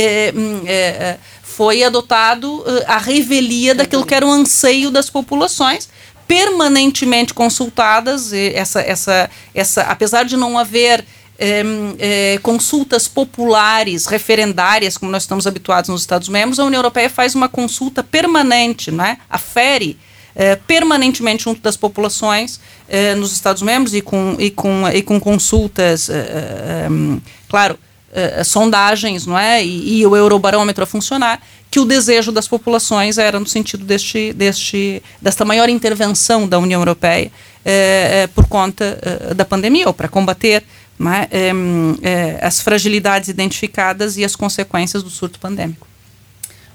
Foi adotado a revelia daquilo que era o anseio das populações permanentemente consultadas essa, essa, essa, apesar de não haver é, é, consultas populares, referendárias, como nós estamos habituados nos Estados-membros, a União Europeia faz uma consulta permanente, né? afere eh, permanentemente junto das populações eh, nos Estados-membros e com, e, com, e com consultas, um, claro, sondagens, não é? E, e, o Eurobarômetro a funcionar, que o desejo das populações era no sentido deste, deste, desta maior intervenção da União Europeia por conta da pandemia ou para combater é, as fragilidades identificadas e as consequências do surto pandêmico.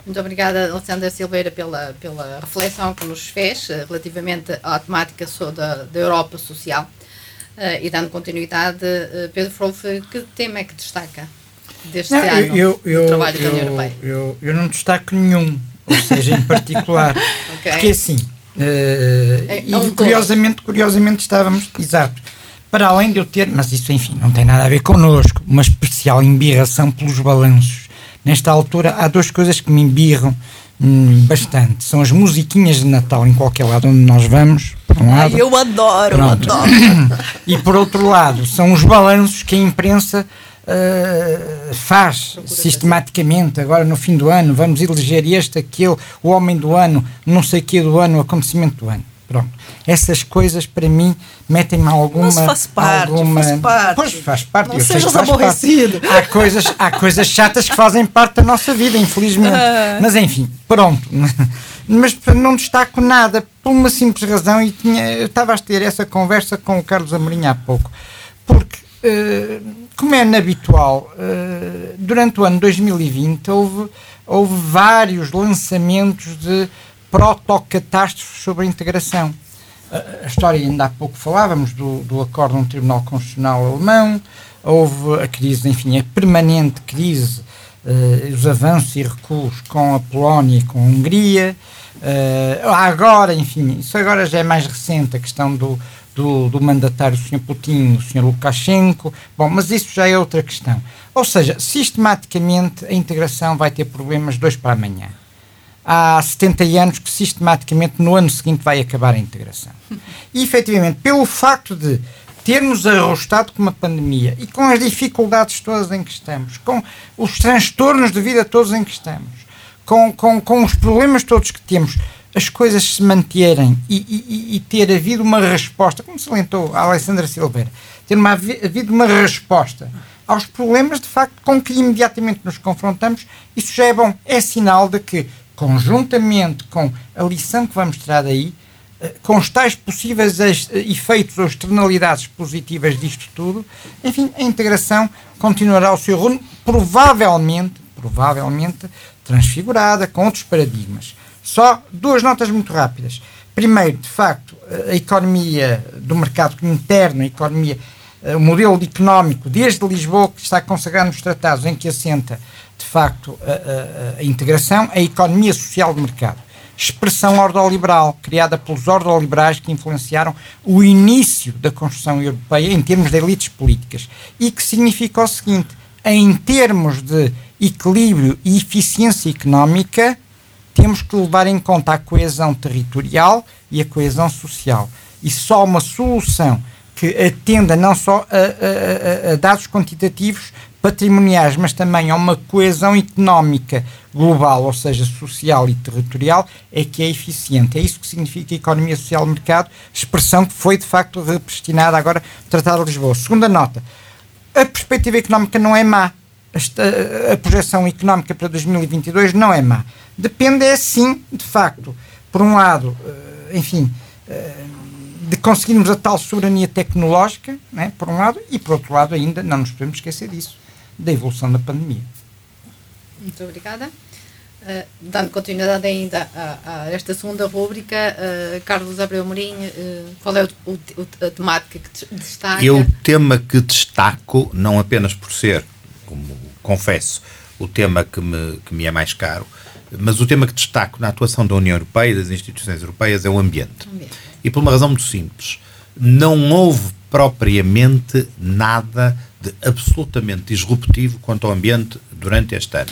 Muito obrigada, Alessandra Silveira, pela, pela reflexão que nos fez uh, relativamente à temática da, da Europa social. Uh, e dando continuidade, uh, Pedro Frouf, que tema é que destaca deste não, ano eu, eu, do trabalho eu, da União Europeia? Eu, eu não destaco nenhum, ou seja, em particular. okay. Porque assim, é, e um curiosamente, curiosamente estávamos, exato, para além de eu ter, mas isso enfim, não tem nada a ver connosco, uma especial embirração pelos balanços Nesta altura há duas coisas que me embirram hum, bastante. São as musiquinhas de Natal em qualquer lado onde nós vamos. Por um lado, Ai, eu adoro, pronto. adoro. e por outro lado, são os balanços que a imprensa Uh, faz sistematicamente agora no fim do ano, vamos eleger este, aquele, o homem do ano, não sei o que do ano, o acontecimento do ano. Pronto. Essas coisas para mim metem-me alguma. Mas faz parte, alguma... faz parte. Pois faz parte. Não sejas aborrecido. Há coisas, há coisas chatas que fazem parte da nossa vida, infelizmente. Uh... Mas enfim, pronto. Mas não destaco nada por uma simples razão e tinha, eu estava a ter essa conversa com o Carlos Amorim há pouco. Porque, uh, como é habitual, uh, durante o ano 2020 houve, houve vários lançamentos de protocatástrofes sobre a integração. A, história, ainda há pouco falávamos do, do acordo no Tribunal Constitucional Alemão, houve a crise, enfim, a permanente crise, uh, os avanços e recuos com a Polónia e com a Hungria. Uh, agora, enfim, isso agora já é mais recente, a questão do, do, do mandatário, o Sr. Putin, o Sr. Lukashenko. Bom, mas isso já é outra questão. Ou seja, sistematicamente a integração vai ter problemas dois para amanhã há 70 anos que sistematicamente no ano seguinte vai acabar a integração. E efetivamente, pelo facto de termos arrostado com uma pandemia e com as dificuldades todas em que estamos, com os transtornos de vida todos em que estamos, com, com, com os problemas todos que temos, as coisas se manterem e, e, e ter havido uma resposta, como salientou a Alessandra Silveira, ter uma, havido uma resposta aos problemas de facto com que imediatamente nos confrontamos, isso já é bom. É sinal de que conjuntamente com a lição que vamos tirar daí, eh, com os tais possíveis eh, efeitos ou externalidades positivas disto tudo, enfim, a integração continuará o seu rumo, provavelmente, provavelmente transfigurada, com outros paradigmas. Só duas notas muito rápidas. Primeiro, de facto, a economia do mercado interno, a economia, eh, o modelo económico desde Lisboa, que está consagrado nos tratados em que assenta de facto, a, a, a integração, a economia social de mercado. Expressão ordoliberal, criada pelos ordoliberais que influenciaram o início da construção europeia em termos de elites políticas e que significa o seguinte: em termos de equilíbrio e eficiência económica, temos que levar em conta a coesão territorial e a coesão social. E só uma solução que atenda não só a, a, a, dados quantitativos, patrimoniais, mas também a uma coesão económica global, ou seja, social e territorial, é que é eficiente. É isso que significa economia social de mercado, expressão que foi de facto repristinada agora no Tratado de Lisboa. Segunda nota, a perspectiva económica não é má. A, a projeção económica para 2022 não é má. Depende, é sim, de facto, por um lado, eh, enfim, eh, de conseguirmos a tal soberania tecnológica, né, por um lado, e por outro lado ainda, não nos podemos esquecer disso, da evolução da pandemia. Muito obrigada. Uh, dando continuidade ainda a, a esta segunda rúbrica, uh, Carlos Abreu Mourinho, uh, qual é o, o, a temática que destaca? Eu, o tema que destaco, não apenas por ser, como confesso, o tema que me, que me é mais caro, mas o tema que destaco na atuação da União Europeia e das instituições europeias é o ambiente. ambiente. E por uma razão muito simples. Não houve propriamente nada de absolutamente disruptivo quanto ao ambiente durante este ano.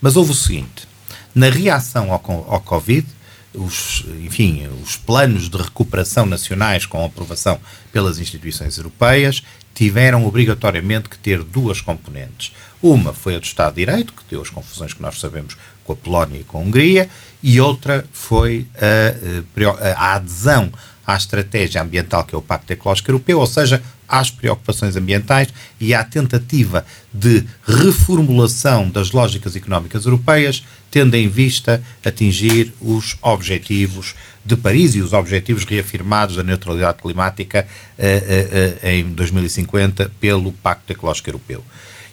Mas houve o seguinte: na reação ao, ao Covid, os, enfim, os planos de recuperação nacionais com aprovação pelas instituições europeias tiveram obrigatoriamente que ter duas componentes. Uma foi a do Estado de Direito, que deu as confusões que nós sabemos com a Polónia e com a Hungria, e outra foi a, a adesão à estratégia ambiental que é o Pacto Ecológico Europeu, ou seja, às preocupações ambientais e à tentativa de reformulação das lógicas económicas europeias, tendo em vista atingir os objetivos de Paris e os objetivos reafirmados da neutralidade climática eh, eh, em 2050 pelo Pacto Ecológico Europeu.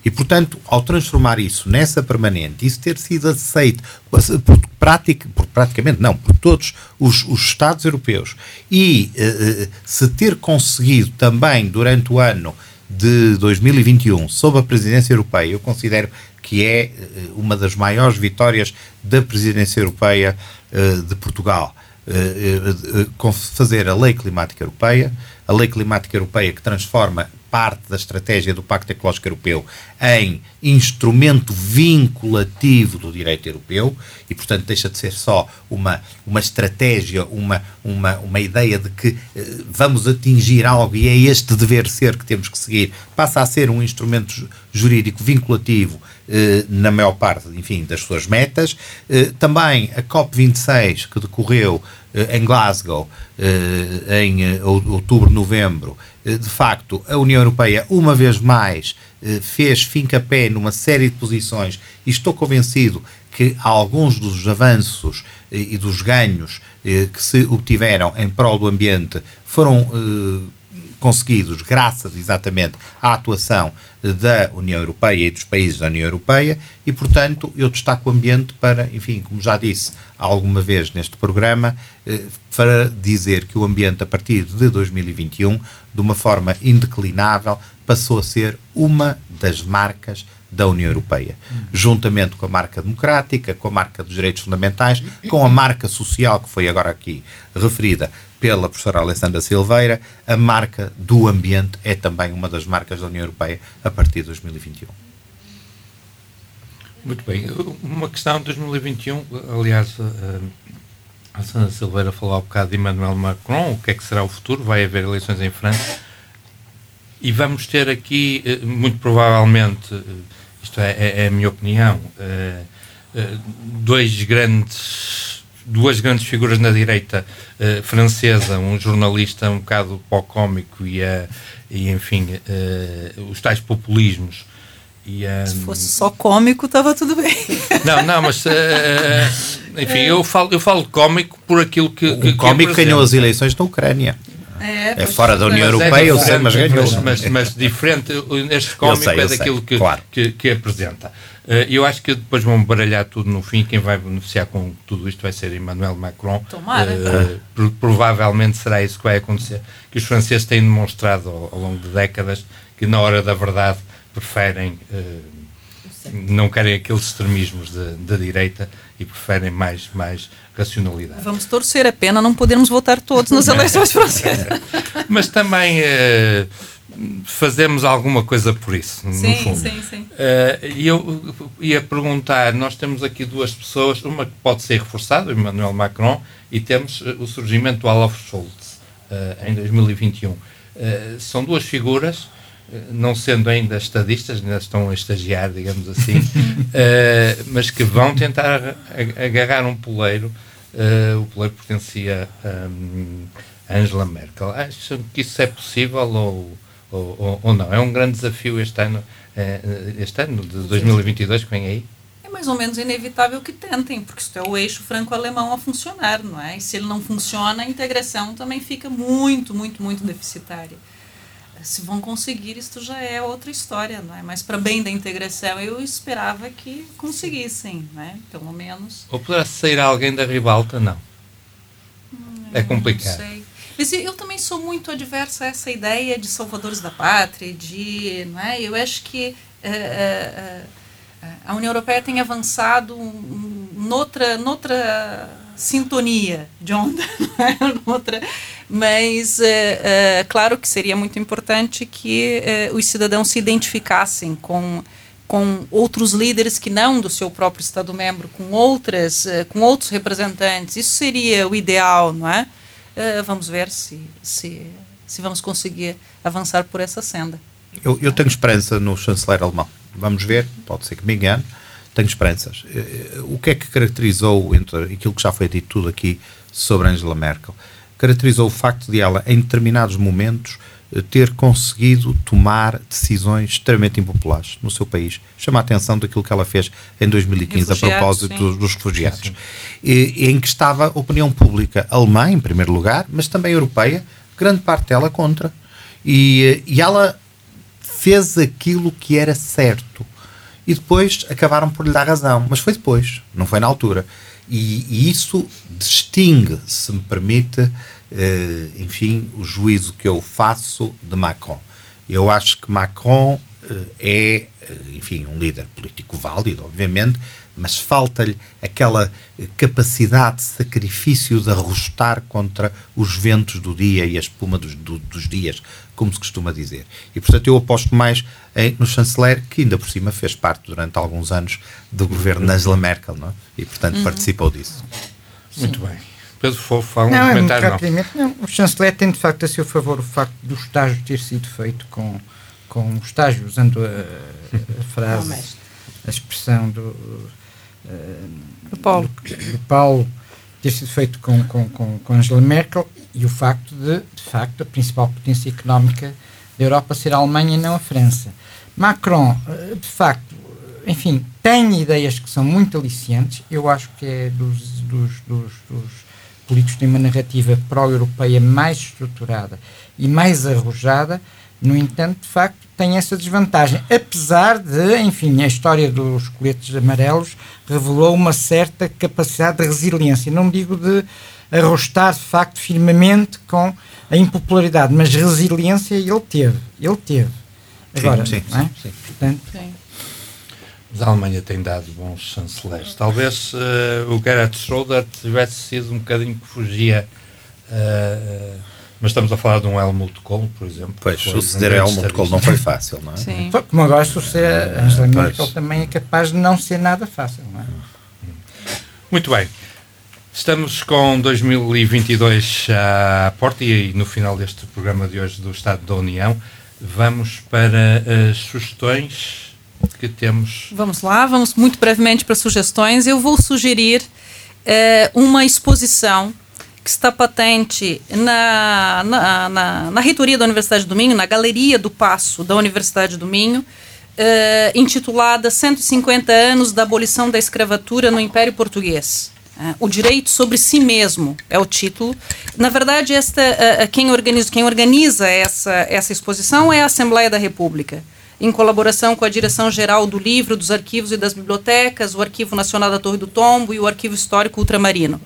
E, portanto, ao transformar isso nessa permanente, isso ter sido aceito por, por praticamente, não, por todos os, os Estados europeus, e uh, se ter conseguido também durante o ano de 2021, sob a presidência europeia, eu considero que é uh, uma das maiores vitórias da presidência europeia uh, de Portugal. fazer a lei climática europeia, a lei climática europeia que transforma parte da estratégia do Pacto Ecológico Europeu em instrumento vinculativo do direito europeu e, portanto, deixa de ser só uma, uma estratégia, uma, uma, uma ideia de que eh, vamos atingir algo e é este dever ser que temos que seguir, passa a ser um instrumento jurídico vinculativo eh, na maior parte, enfim, das suas metas. Eh, também a COP26, que decorreu em Glasgow eh, em eh, outubro, novembro, de facto, a União Europeia, uma vez mais, fez fim-capé numa série de posições e estou convencido que alguns dos avanços e dos ganhos que se obtiveram em prol do ambiente foram conseguidos graças exatamente à atuação da União Europeia e dos países da União Europeia e, portanto, eu destaco o ambiente para, enfim, como já disse alguma vez neste programa, eh, para dizer que o ambiente, a partir de 2021, de uma forma indeclinável, passou a ser uma das marcas da União Europeia, juntamente com a marca democrática, com a marca dos direitos fundamentais, com a marca social que foi agora aqui referida pela professora Alessandra Silveira, a marca do ambiente é também uma das marcas da União Europeia a partir de 2021. Muito bem. Uma questão de 2021, aliás, eh, a Alessandra Silveira falou há um bocado de Emmanuel Macron, o que é que será o futuro? Vai haver eleições em França e vamos ter aqui, eh, muito provavelmente, eh, isto é, é, é a minha opinião, dois grandes duas grandes figuras na direita uh, francesa, um jornalista um bocado pó cómico e, uh, e enfim, uh, os tais populismos. E, um... Se fosse só cómico, estava tudo bem. Não, não, mas enfim, eu falo, eu falo cómico por aquilo que. O que, cómico ganhou as eleições na Ucrânia. É, é fora da União Europeia, eu sei, mas ganhou. Mas, mas, mas diferente, este cómico sei, é daquilo sei, que, claro. que, que apresenta. Uh, eu acho que depois vão baralhar tudo no fim. Quem vai beneficiar com tudo isto vai ser Emmanuel Macron. Tomara. Uh, provavelmente será isso que vai acontecer. Que os franceses têm demonstrado ao, ao longo de décadas que, na hora da verdade, preferem. Uh, não querem aqueles extremismos da direita e preferem mais, mais racionalidade. Vamos torcer a pena não podermos votar todos nas eleições francesas. Mas também fazemos alguma coisa por isso, sim, no fundo. Sim, sim. Uh, e eu ia perguntar, nós temos aqui duas pessoas, uma que pode ser reforçada, Emmanuel Macron, e temos uh, o surgimento do Olaf Scholz, uh, em 2021. são duas figuras, não sendo ainda estadistas, ainda estão a estagiar, digamos assim, mas que vão tentar agarrar um poleiro, o poleiro pertencia um, a Angela Merkel. Acham que isso é possível ou ou, ou, não? É um grande desafio este ano, eh, este ano de 2022 que vem aí? É mais ou menos inevitável que tentem, porque isso é o eixo franco-alemão a funcionar, não é? E se ele não funciona, a integração também fica muito, muito, muito deficitária. Se vão conseguir, isto já é outra história, não é? Mas para bem da integração, eu esperava que conseguissem, né? Pelo menos. Ou poderá sair alguém da ribalta? Não. Hum, é complicado. Não sei. Mas eu também sou muito adversa a essa ideia de salvadores da pátria, de, não é? Eu acho que uh, uh, a União Europeia tem avançado noutra, noutra sintonia de onda, é? noutra, mas uh, claro que seria muito importante que os cidadãos se identificassem com com outros líderes que não do seu próprio Estado-membro, com outras, com outros representantes. Isso seria o ideal, não é? Vamos ver se, se, se vamos conseguir avançar por essa senda. Eu, eu tenho esperança no chanceler alemão. Vamos ver, pode ser que me engane. tenho esperanças. O que é que caracterizou entre aquilo que já foi dito tudo aqui sobre Angela Merkel? Caracterizou o facto de ela, em determinados momentos, ter conseguido tomar decisões extremamente impopulares no seu país. Chama a atenção daquilo que ela fez em 2015 a propósito dos, dos, refugiados, sim, sim. E, em que estava a opinião pública alemã, em primeiro lugar, mas também europeia, grande parte dela contra. E, e ela fez aquilo que era certo. E depois acabaram por lhe dar razão, mas foi depois, não foi na altura. E, e isso distingue, se me permite, eh, enfim, o juízo que eu faço de Macron. Eu acho que Macron eh, é, eh, enfim, um líder político válido, obviamente, mas falta-lhe aquela capacidade de sacrifício de arrostar contra os ventos do dia e a espuma dos, do, dos dias, como se costuma dizer. E, portanto, eu aposto mais em, no chanceler, que ainda por cima fez parte durante alguns anos do governo de Angela Merkel, não é? e, portanto, uhum. participou disso. Muito bem. Pedro Fofo, fala um não, é comentário. Rapidamente, não. não. O chanceler tem de facto a seu favor o facto do estágio ter sido feito com, com o estágio, usando a, a frase, a expressão do, do Paulo. Do, Paulo ter sido feito com, com, com, com Angela Merkel e o facto de, de facto, a principal potência económica da Europa ser a Alemanha e não a França. Macron, eh, de facto, enfim, tem ideias que são muito aliciantes. Eu acho que é dos, dos, dos, dos políticos têm uma narrativa pró-europeia mais estruturada e mais arrojada, no entanto, de facto, tem essa desvantagem. Apesar de, enfim, a história dos coletes amarelos revelou uma certa capacidade de resiliência. Não digo de arrostar, de facto, firmemente com a impopularidade, mas resiliência ele teve. Ele teve. Agora, sim, sim, é? sim. Portanto, sim. Mas a Alemanha tem dado bons chanceleres. Talvez uh, o Gerhard Schröder tivesse sido um bocadinho que fugia. Uh, mas estamos a falar de um Helmut Kohl, por exemplo. Pois, suceder a Helmut Kohl não foi fácil, não é? Sim. Como agora suceder a Angela Merkel também é capaz de não ser nada fácil, não é? Muito bem. Estamos com 2022 à porta e no final deste programa de hoje do Estado da União vamos para as sugestões que temos. Vamos lá, vamos muito brevemente para sugestões. Eu vou sugerir é, uma exposição que está patente na, na, na, na, reitoria da Universidade do Minho, na Galeria do Passo da Universidade do Minho, é, intitulada 150 anos da abolição da escravatura no Império Português. É, o direito sobre si mesmo é o título. Na verdade, esta, é, quem, organiza, quem organiza essa, essa exposição é a Assembleia da República em colaboração com a Direção-Geral do Livro, dos Arquivos e das Bibliotecas, o Arquivo Nacional da Torre do Tombo e o Arquivo Histórico Ultramarino.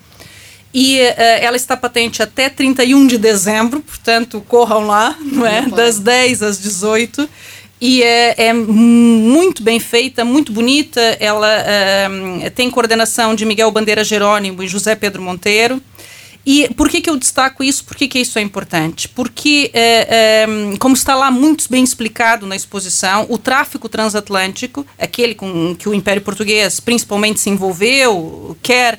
E uh, ela está patente até 31 de dezembro, portanto, corram lá, não é? das 10 às 18. E é, é, muito bem feita, muito bonita. Ela uh, tem coordenação de Miguel Bandeira Jerônimo e José Pedro Monteiro. E por que, que eu destaco isso? Por que, que isso é importante? Porque, é, é, como está lá muito bem explicado na exposição, o tráfico transatlântico, aquele com que o Império Português principalmente se envolveu, quer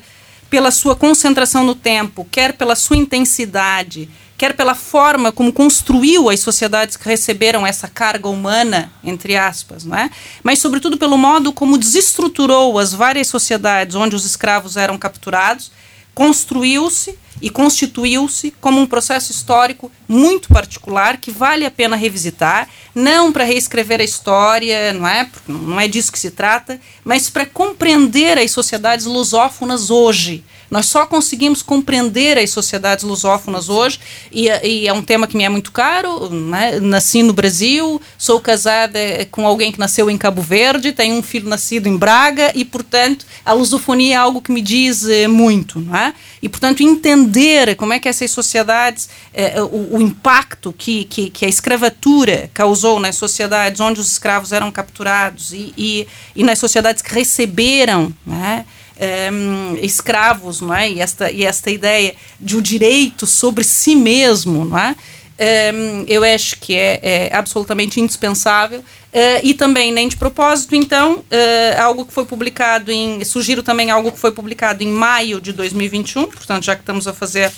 pela sua concentração no tempo, quer pela sua intensidade, quer pela forma como construiu as sociedades que receberam essa carga humana, entre aspas, não é? mas sobretudo pelo modo como desestruturou as várias sociedades onde os escravos eram capturados, construiu-se e constituiu-se como um processo histórico muito particular que vale a pena revisitar, não para reescrever a história, não é? Não é disso que se trata, mas para compreender as sociedades lusófonas hoje nós só conseguimos compreender as sociedades lusófonas hoje, e, e é um tema que me é muito caro. Né? Nasci no Brasil, sou casada com alguém que nasceu em Cabo Verde, tenho um filho nascido em Braga, e, portanto, a lusofonia é algo que me diz eh, muito. Não é? E, portanto, entender como é que essas sociedades, eh, o, o, impacto que, que, que, a escravatura causou nas sociedades onde os escravos eram capturados e, e, e nas sociedades que receberam. Não é? um, escravos, não é? E esta, e esta ideia de um direito sobre si mesmo, não é? Um, eu acho que é, é absolutamente indispensável. Uh, e também, nem de propósito, então, uh, algo que foi publicado em. Sugiro também algo que foi publicado em maio de 2021, portanto, já que estamos a fazer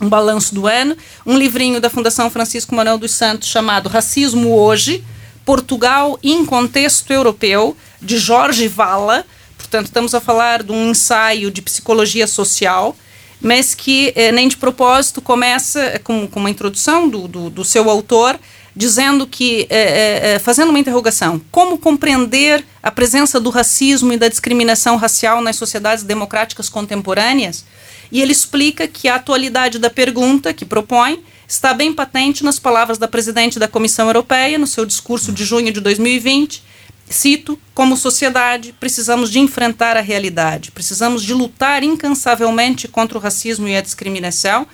um balanço do ano, um livrinho da Fundação Francisco Manuel dos Santos chamado Racismo Hoje, Portugal em Contexto Europeu, de Jorge Vala portanto, estamos a falar de um ensaio de psicologia social, mas que eh, nem de propósito começa com, com uma introdução do, do, do seu autor, dizendo que, é, fazendo uma interrogação, como compreender a presença do racismo e da discriminação racial nas sociedades democráticas contemporâneas? E ele explica que a atualidade da pergunta que propõe está bem patente nas palavras da presidente da Comissão Europeia, no seu discurso de junho de 2020. Cito: como sociedade, precisamos de enfrentar a realidade, precisamos de lutar incansavelmente contra o racismo e a discriminação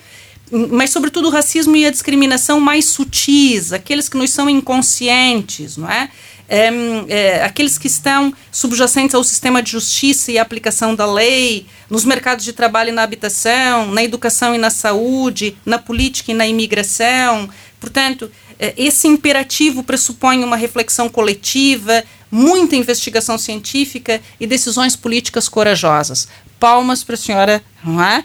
mas sobretudo o racismo e a discriminação mais sutis, aqueles que nos são inconscientes, não é? É, é, aqueles que estão subjacentes ao sistema de justiça e aplicação da lei, nos mercados de trabalho e na habitação, na educação e na saúde, na política e na imigração. Portanto, é, esse imperativo pressupõe uma reflexão coletiva, muita investigação científica e decisões políticas corajosas palmas para a senhora não é?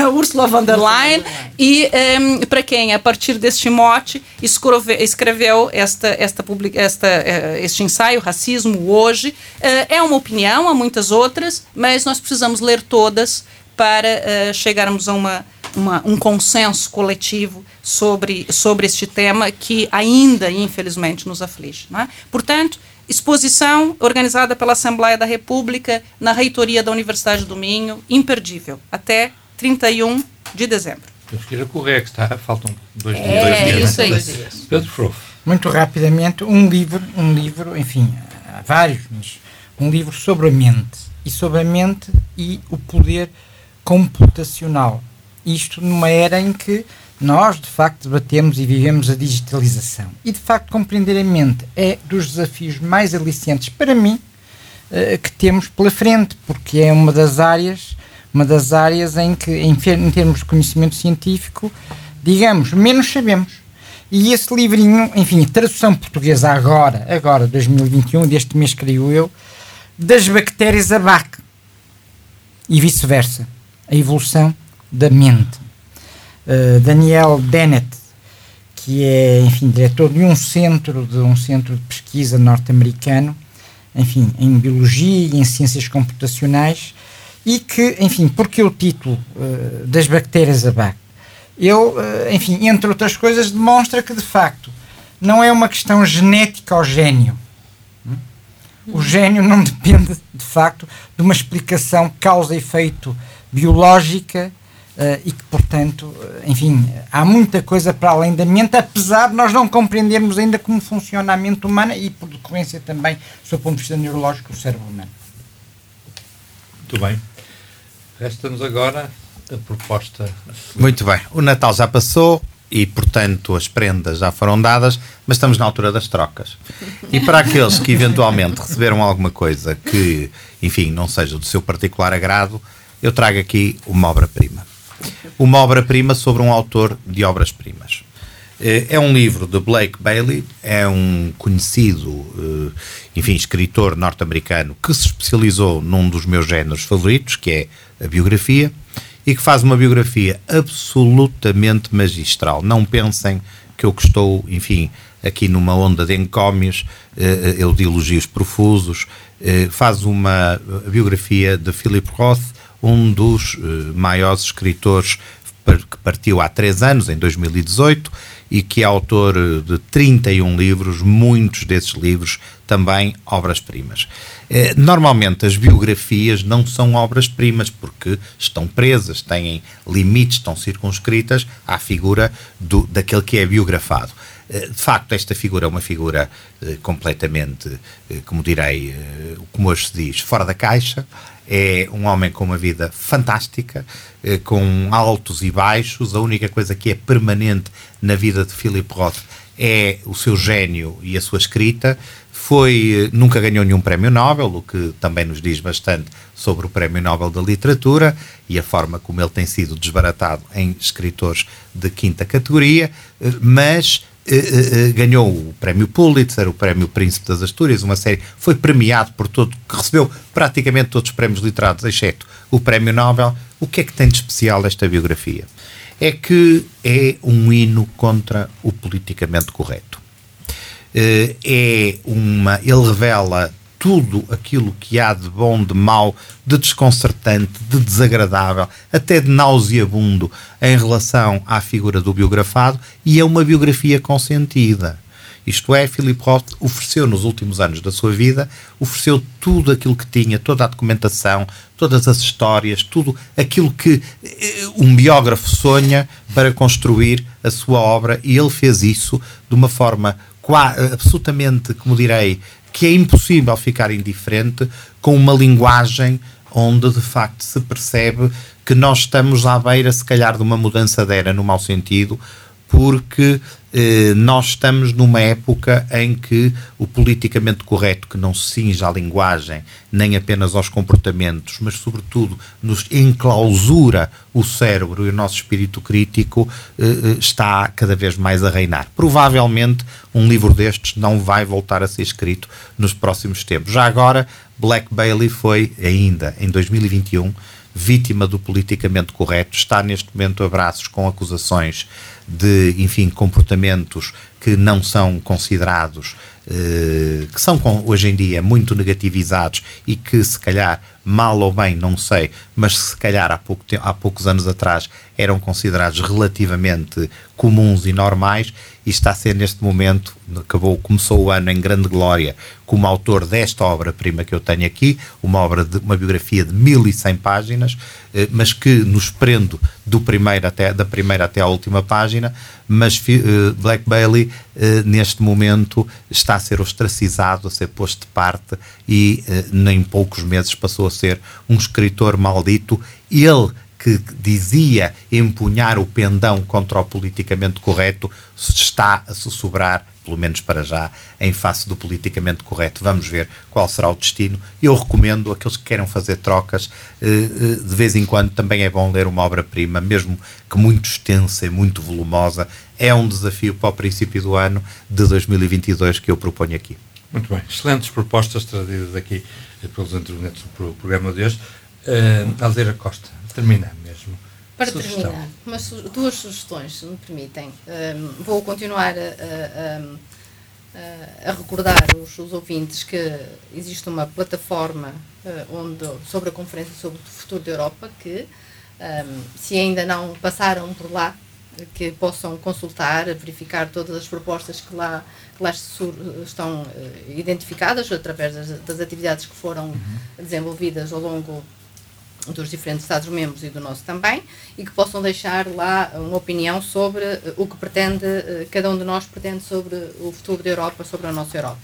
Uh, Ursula von der Leyen e um, para quem, a partir deste mote, escreve, escreveu esta, esta, esta, uh, este ensaio, Racismo Hoje. Uh, é uma opinião, há muitas outras, mas nós precisamos ler todas para chegarmos a uma, uma, um consenso coletivo sobre, sobre este tema que ainda, infelizmente, nos aflige. É? Portanto, Exposição organizada pela Assembleia da República na reitoria da Universidade do Minho, imperdível, até 31 de dezembro. Temos que ir a correr, que está, faltam dois, é, dois dias. Isso aí. Pedro Frouf. Muito rapidamente, um livro, um livro, enfim, há vários, mas um livro sobre a mente. E sobre a mente e o poder computacional. Isto numa era em que nós, de facto, debatemos e vivemos a digitalização. E, de facto, compreender a mente é dos desafios mais aliciantes para mim uh, que temos pela frente, porque é uma das áreas, uma das áreas em que, em termos de conhecimento científico, digamos, menos sabemos. E esse livrinho, enfim, tradução portuguesa agora, agora, 2021, deste mês creio eu, das bactérias a BAC e vice-versa. A evolução da mente. Uh, Daniel Dennett, que é, enfim, diretor de um centro de um centro de pesquisa norte-americano, enfim, em biologia e em ciências computacionais, e que, enfim, porque o título uh, das bactérias abac? Ele, uh, enfim, entre outras coisas, demonstra que de facto não é uma questão genética ao gênio. O gênio não depende, de facto, de uma explicação causa-efeito biológica Uh, e que, portanto, eh, enfim, há muita coisa para além da mente, apesar de nós não compreendermos ainda como funciona a mente humana e, por decorrência, também, do ponto de vista neurológico, o cérebro humano. Muito bem. Resta-nos agora a proposta. Muito bem. O Natal já passou e, portanto, as prendas já foram dadas, mas estamos na altura das trocas. E para aqueles que eventualmente receberam alguma coisa que, enfim, não seja do seu particular agrado, eu trago aqui uma obra-prima uma obra-prima sobre um autor de obras-primas. Eh, é um livro de Blake Bailey, é um conhecido, eh, enfim, escritor norte-americano que se especializou num dos meus géneros favoritos, que é a biografia, e que faz uma biografia absolutamente magistral. Não pensem que eu estou, enfim, aqui numa onda de encómios, eh, eu de elogios profusos, faz uma biografia de Philip Roth, um dos uh, maiores escritores que partiu há três anos, em 2018, e que é autor eh, de 31 livros, muitos desses livros também obras-primas. Eh, normalmente as biografias não são obras-primas porque estão presas, têm limites, estão circunscritas à figura do, daquele que é biografado. De facto, esta figura é uma figura completamente, como direi, como hoje se diz, fora da caixa é um homem com uma vida fantástica, eh, com altos e baixos. A única coisa que é permanente na vida de Philip Roth é o seu gênio e a sua escrita. Foi, eh, nunca ganhou nenhum prémio Nobel, o que também nos diz bastante sobre o prémio Nobel da Literatura e a forma como ele tem sido desbaratado em escritores de quinta categoria, eh, mas ganhou o prémio Pulitzer, o prémio Príncipe das Astúrias, uma série, foi premiado por todo, que recebeu praticamente todos os prémios literados, exceto o prémio Nobel. O que é que tem de especial esta biografia? É que é um hino contra o politicamente correto. É uma, ele revela tudo aquilo que há de bom, de mau, de desconcertante, de desagradável, até de nauseabundo em relação à figura do biografado e é uma biografia consentida. Isto é, Philip Roth ofereceu nos últimos anos da sua vida, ofereceu tudo aquilo que tinha, toda a documentação, todas as histórias, tudo aquilo que eh, um biógrafo sonha para construir a sua obra e ele fez isso de uma forma absolutamente, como direi, que é impossível ficar indiferente com uma linguagem onde de facto se percebe que nós estamos à beira, se calhar, de uma mudança de era no mau sentido, porque eh, nós estamos numa época em que o politicamente correto, que não se cinge à linguagem, nem apenas aos comportamentos, mas sobretudo nos enclausura o cérebro e o nosso espírito crítico, eh, eh, está cada vez mais a reinar. Provavelmente um livro destes não vai voltar a ser escrito nos próximos tempos. Já agora, Black Bailey foi, ainda em 2021, vítima do politicamente correto, está neste momento a braços com acusações de, enfim, comportamentos que não são considerados, eh, que são hoje em dia muito negativizados e que se calhar, mal ou bem, não sei, mas se calhar há, pouco há poucos anos atrás eram considerados relativamente comuns e normais e está a ser neste momento, acabou, começou o ano em grande glória como autor desta obra-prima que eu tenho aqui, uma obra de uma biografia de 1100 páginas, eh, mas que nos prendo do primeiro até, da primeira até à última página, mas uh, Black Bailey uh, neste momento está a ser ostracizado, a ser posto de parte e uh, em poucos meses passou a ser um escritor maldito. Ele que dizia empunhar o pendão contra o politicamente correto está a sussurrar pelo menos para já, em face do politicamente correto. Vamos ver qual será o destino. Eu recomendo aqueles que queiram fazer trocas, eh, eh, de vez em quando também é bom ler uma obra-prima, mesmo que muito extensa e muito volumosa. É um desafio para o princípio do ano de 2022 que eu proponho aqui. Muito bem, excelentes propostas trazidas aqui pelos intervenientes do programa de hoje. Uh, Aldeira Costa, termina mesmo. Para Sugestão. terminar, umas, duas sugestões, se me permitem. Um, vou continuar a, a, a recordar os, os, ouvintes que existe uma plataforma uh, onde, sobre a Conferência sobre o Futuro da Europa que, um, se ainda não passaram por lá, que possam consultar, verificar todas as propostas que lá, lá estão uh, identificadas através das, das, atividades que foram uhum. desenvolvidas ao longo dos diferentes Estados-membros e do nosso também, e que possam deixar lá uma opinião sobre eh, o que pretende, eh, cada um de nós pretende sobre o futuro da Europa, sobre a nossa Europa.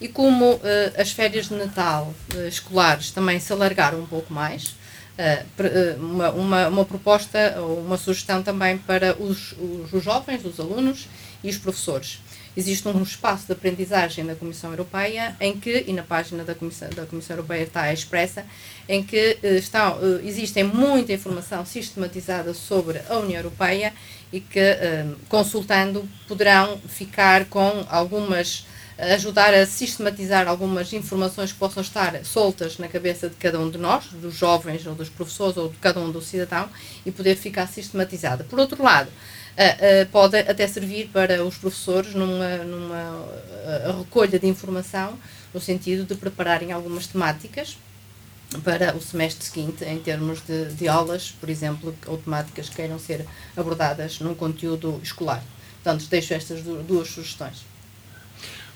E como uh, as férias de Natal uh, escolares também se alargaram um pouco mais, uh, uma, uma, uma, proposta ou uma sugestão também para os, os, os jovens, os alunos e os professores existe um espaço de aprendizagem da Comissão Europeia em que, e na página da Comissão, da Comissão Europeia está expressa, em que uh, está, uh, existe muita informação sistematizada sobre a União Europeia e que, uh, consultando, poderão ficar com algumas ajudar a sistematizar algumas informações que possam estar soltas na cabeça de cada um de nós, dos jovens ou dos professores ou de cada um do cidadão, e poder ficar sistematizada. Por outro lado, uh, pode até servir para os professores numa, numa recolha de informação, no sentido de prepararem algumas temáticas para o semestre seguinte, em termos de, de aulas, por exemplo, ou temáticas que queiram ser abordadas num conteúdo escolar. Portanto, deixo estas duas sugestões.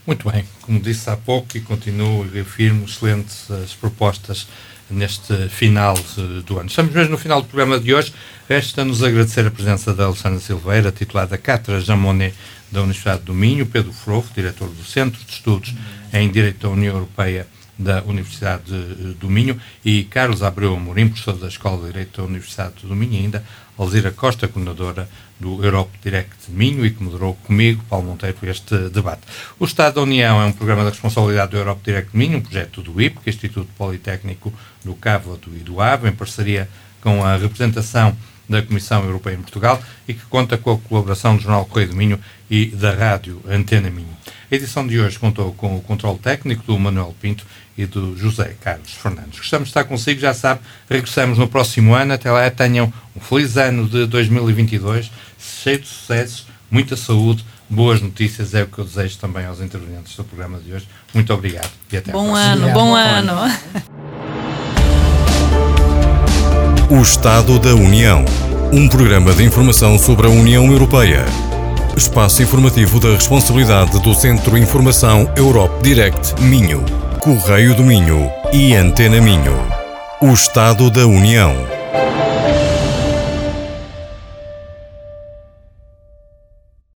Muito bem, como disse há pouco e continuo e reafirmo, excelentes as propostas neste final do ano. Estamos mesmo no final do programa de hoje. Resta-nos agradecer a presença da Alexandra Silveira, titular da Cátedra Jean Monnet da Universidade do Minho, Pedro Frofo, diretor do Centro de Estudos em Direito da União Europeia da Universidade do Minho, e Carlos Abreu Amorim, professor da Escola de Direito da Universidade do Minho, ainda Alzira Costa, coordenadora do Europe Direct Minho, e que moderou comigo, Paulo Monteiro, este debate. O Estado da União é um programa da responsabilidade do Europe Direct Minho, um projeto do IPC, Instituto Politécnico do Cávado e do Ave, em parceria com a representação da Comissão Europeia em Portugal e que conta com a colaboração do Jornal Correio do Minho e da Rádio Antena Minho. A edição de hoje contou com o controle técnico do Manuel Pinto e do José Carlos Fernandes. Gostamos de estar consigo, já sabe, regressamos no próximo ano. Até lá tenham um feliz ano de 2022, cheio de sucessos, muita saúde, boas notícias é o que eu desejo também aos intervenientes do programa de hoje. Muito obrigado e até bom ano, bom, bom ano. ano. O Estado da União. Um programa de informação sobre a União Europeia. Espaço informativo da responsabilidade do Centro Informação Europe Direct Minho, Correio do Minho e Antena Minho. O Estado da União.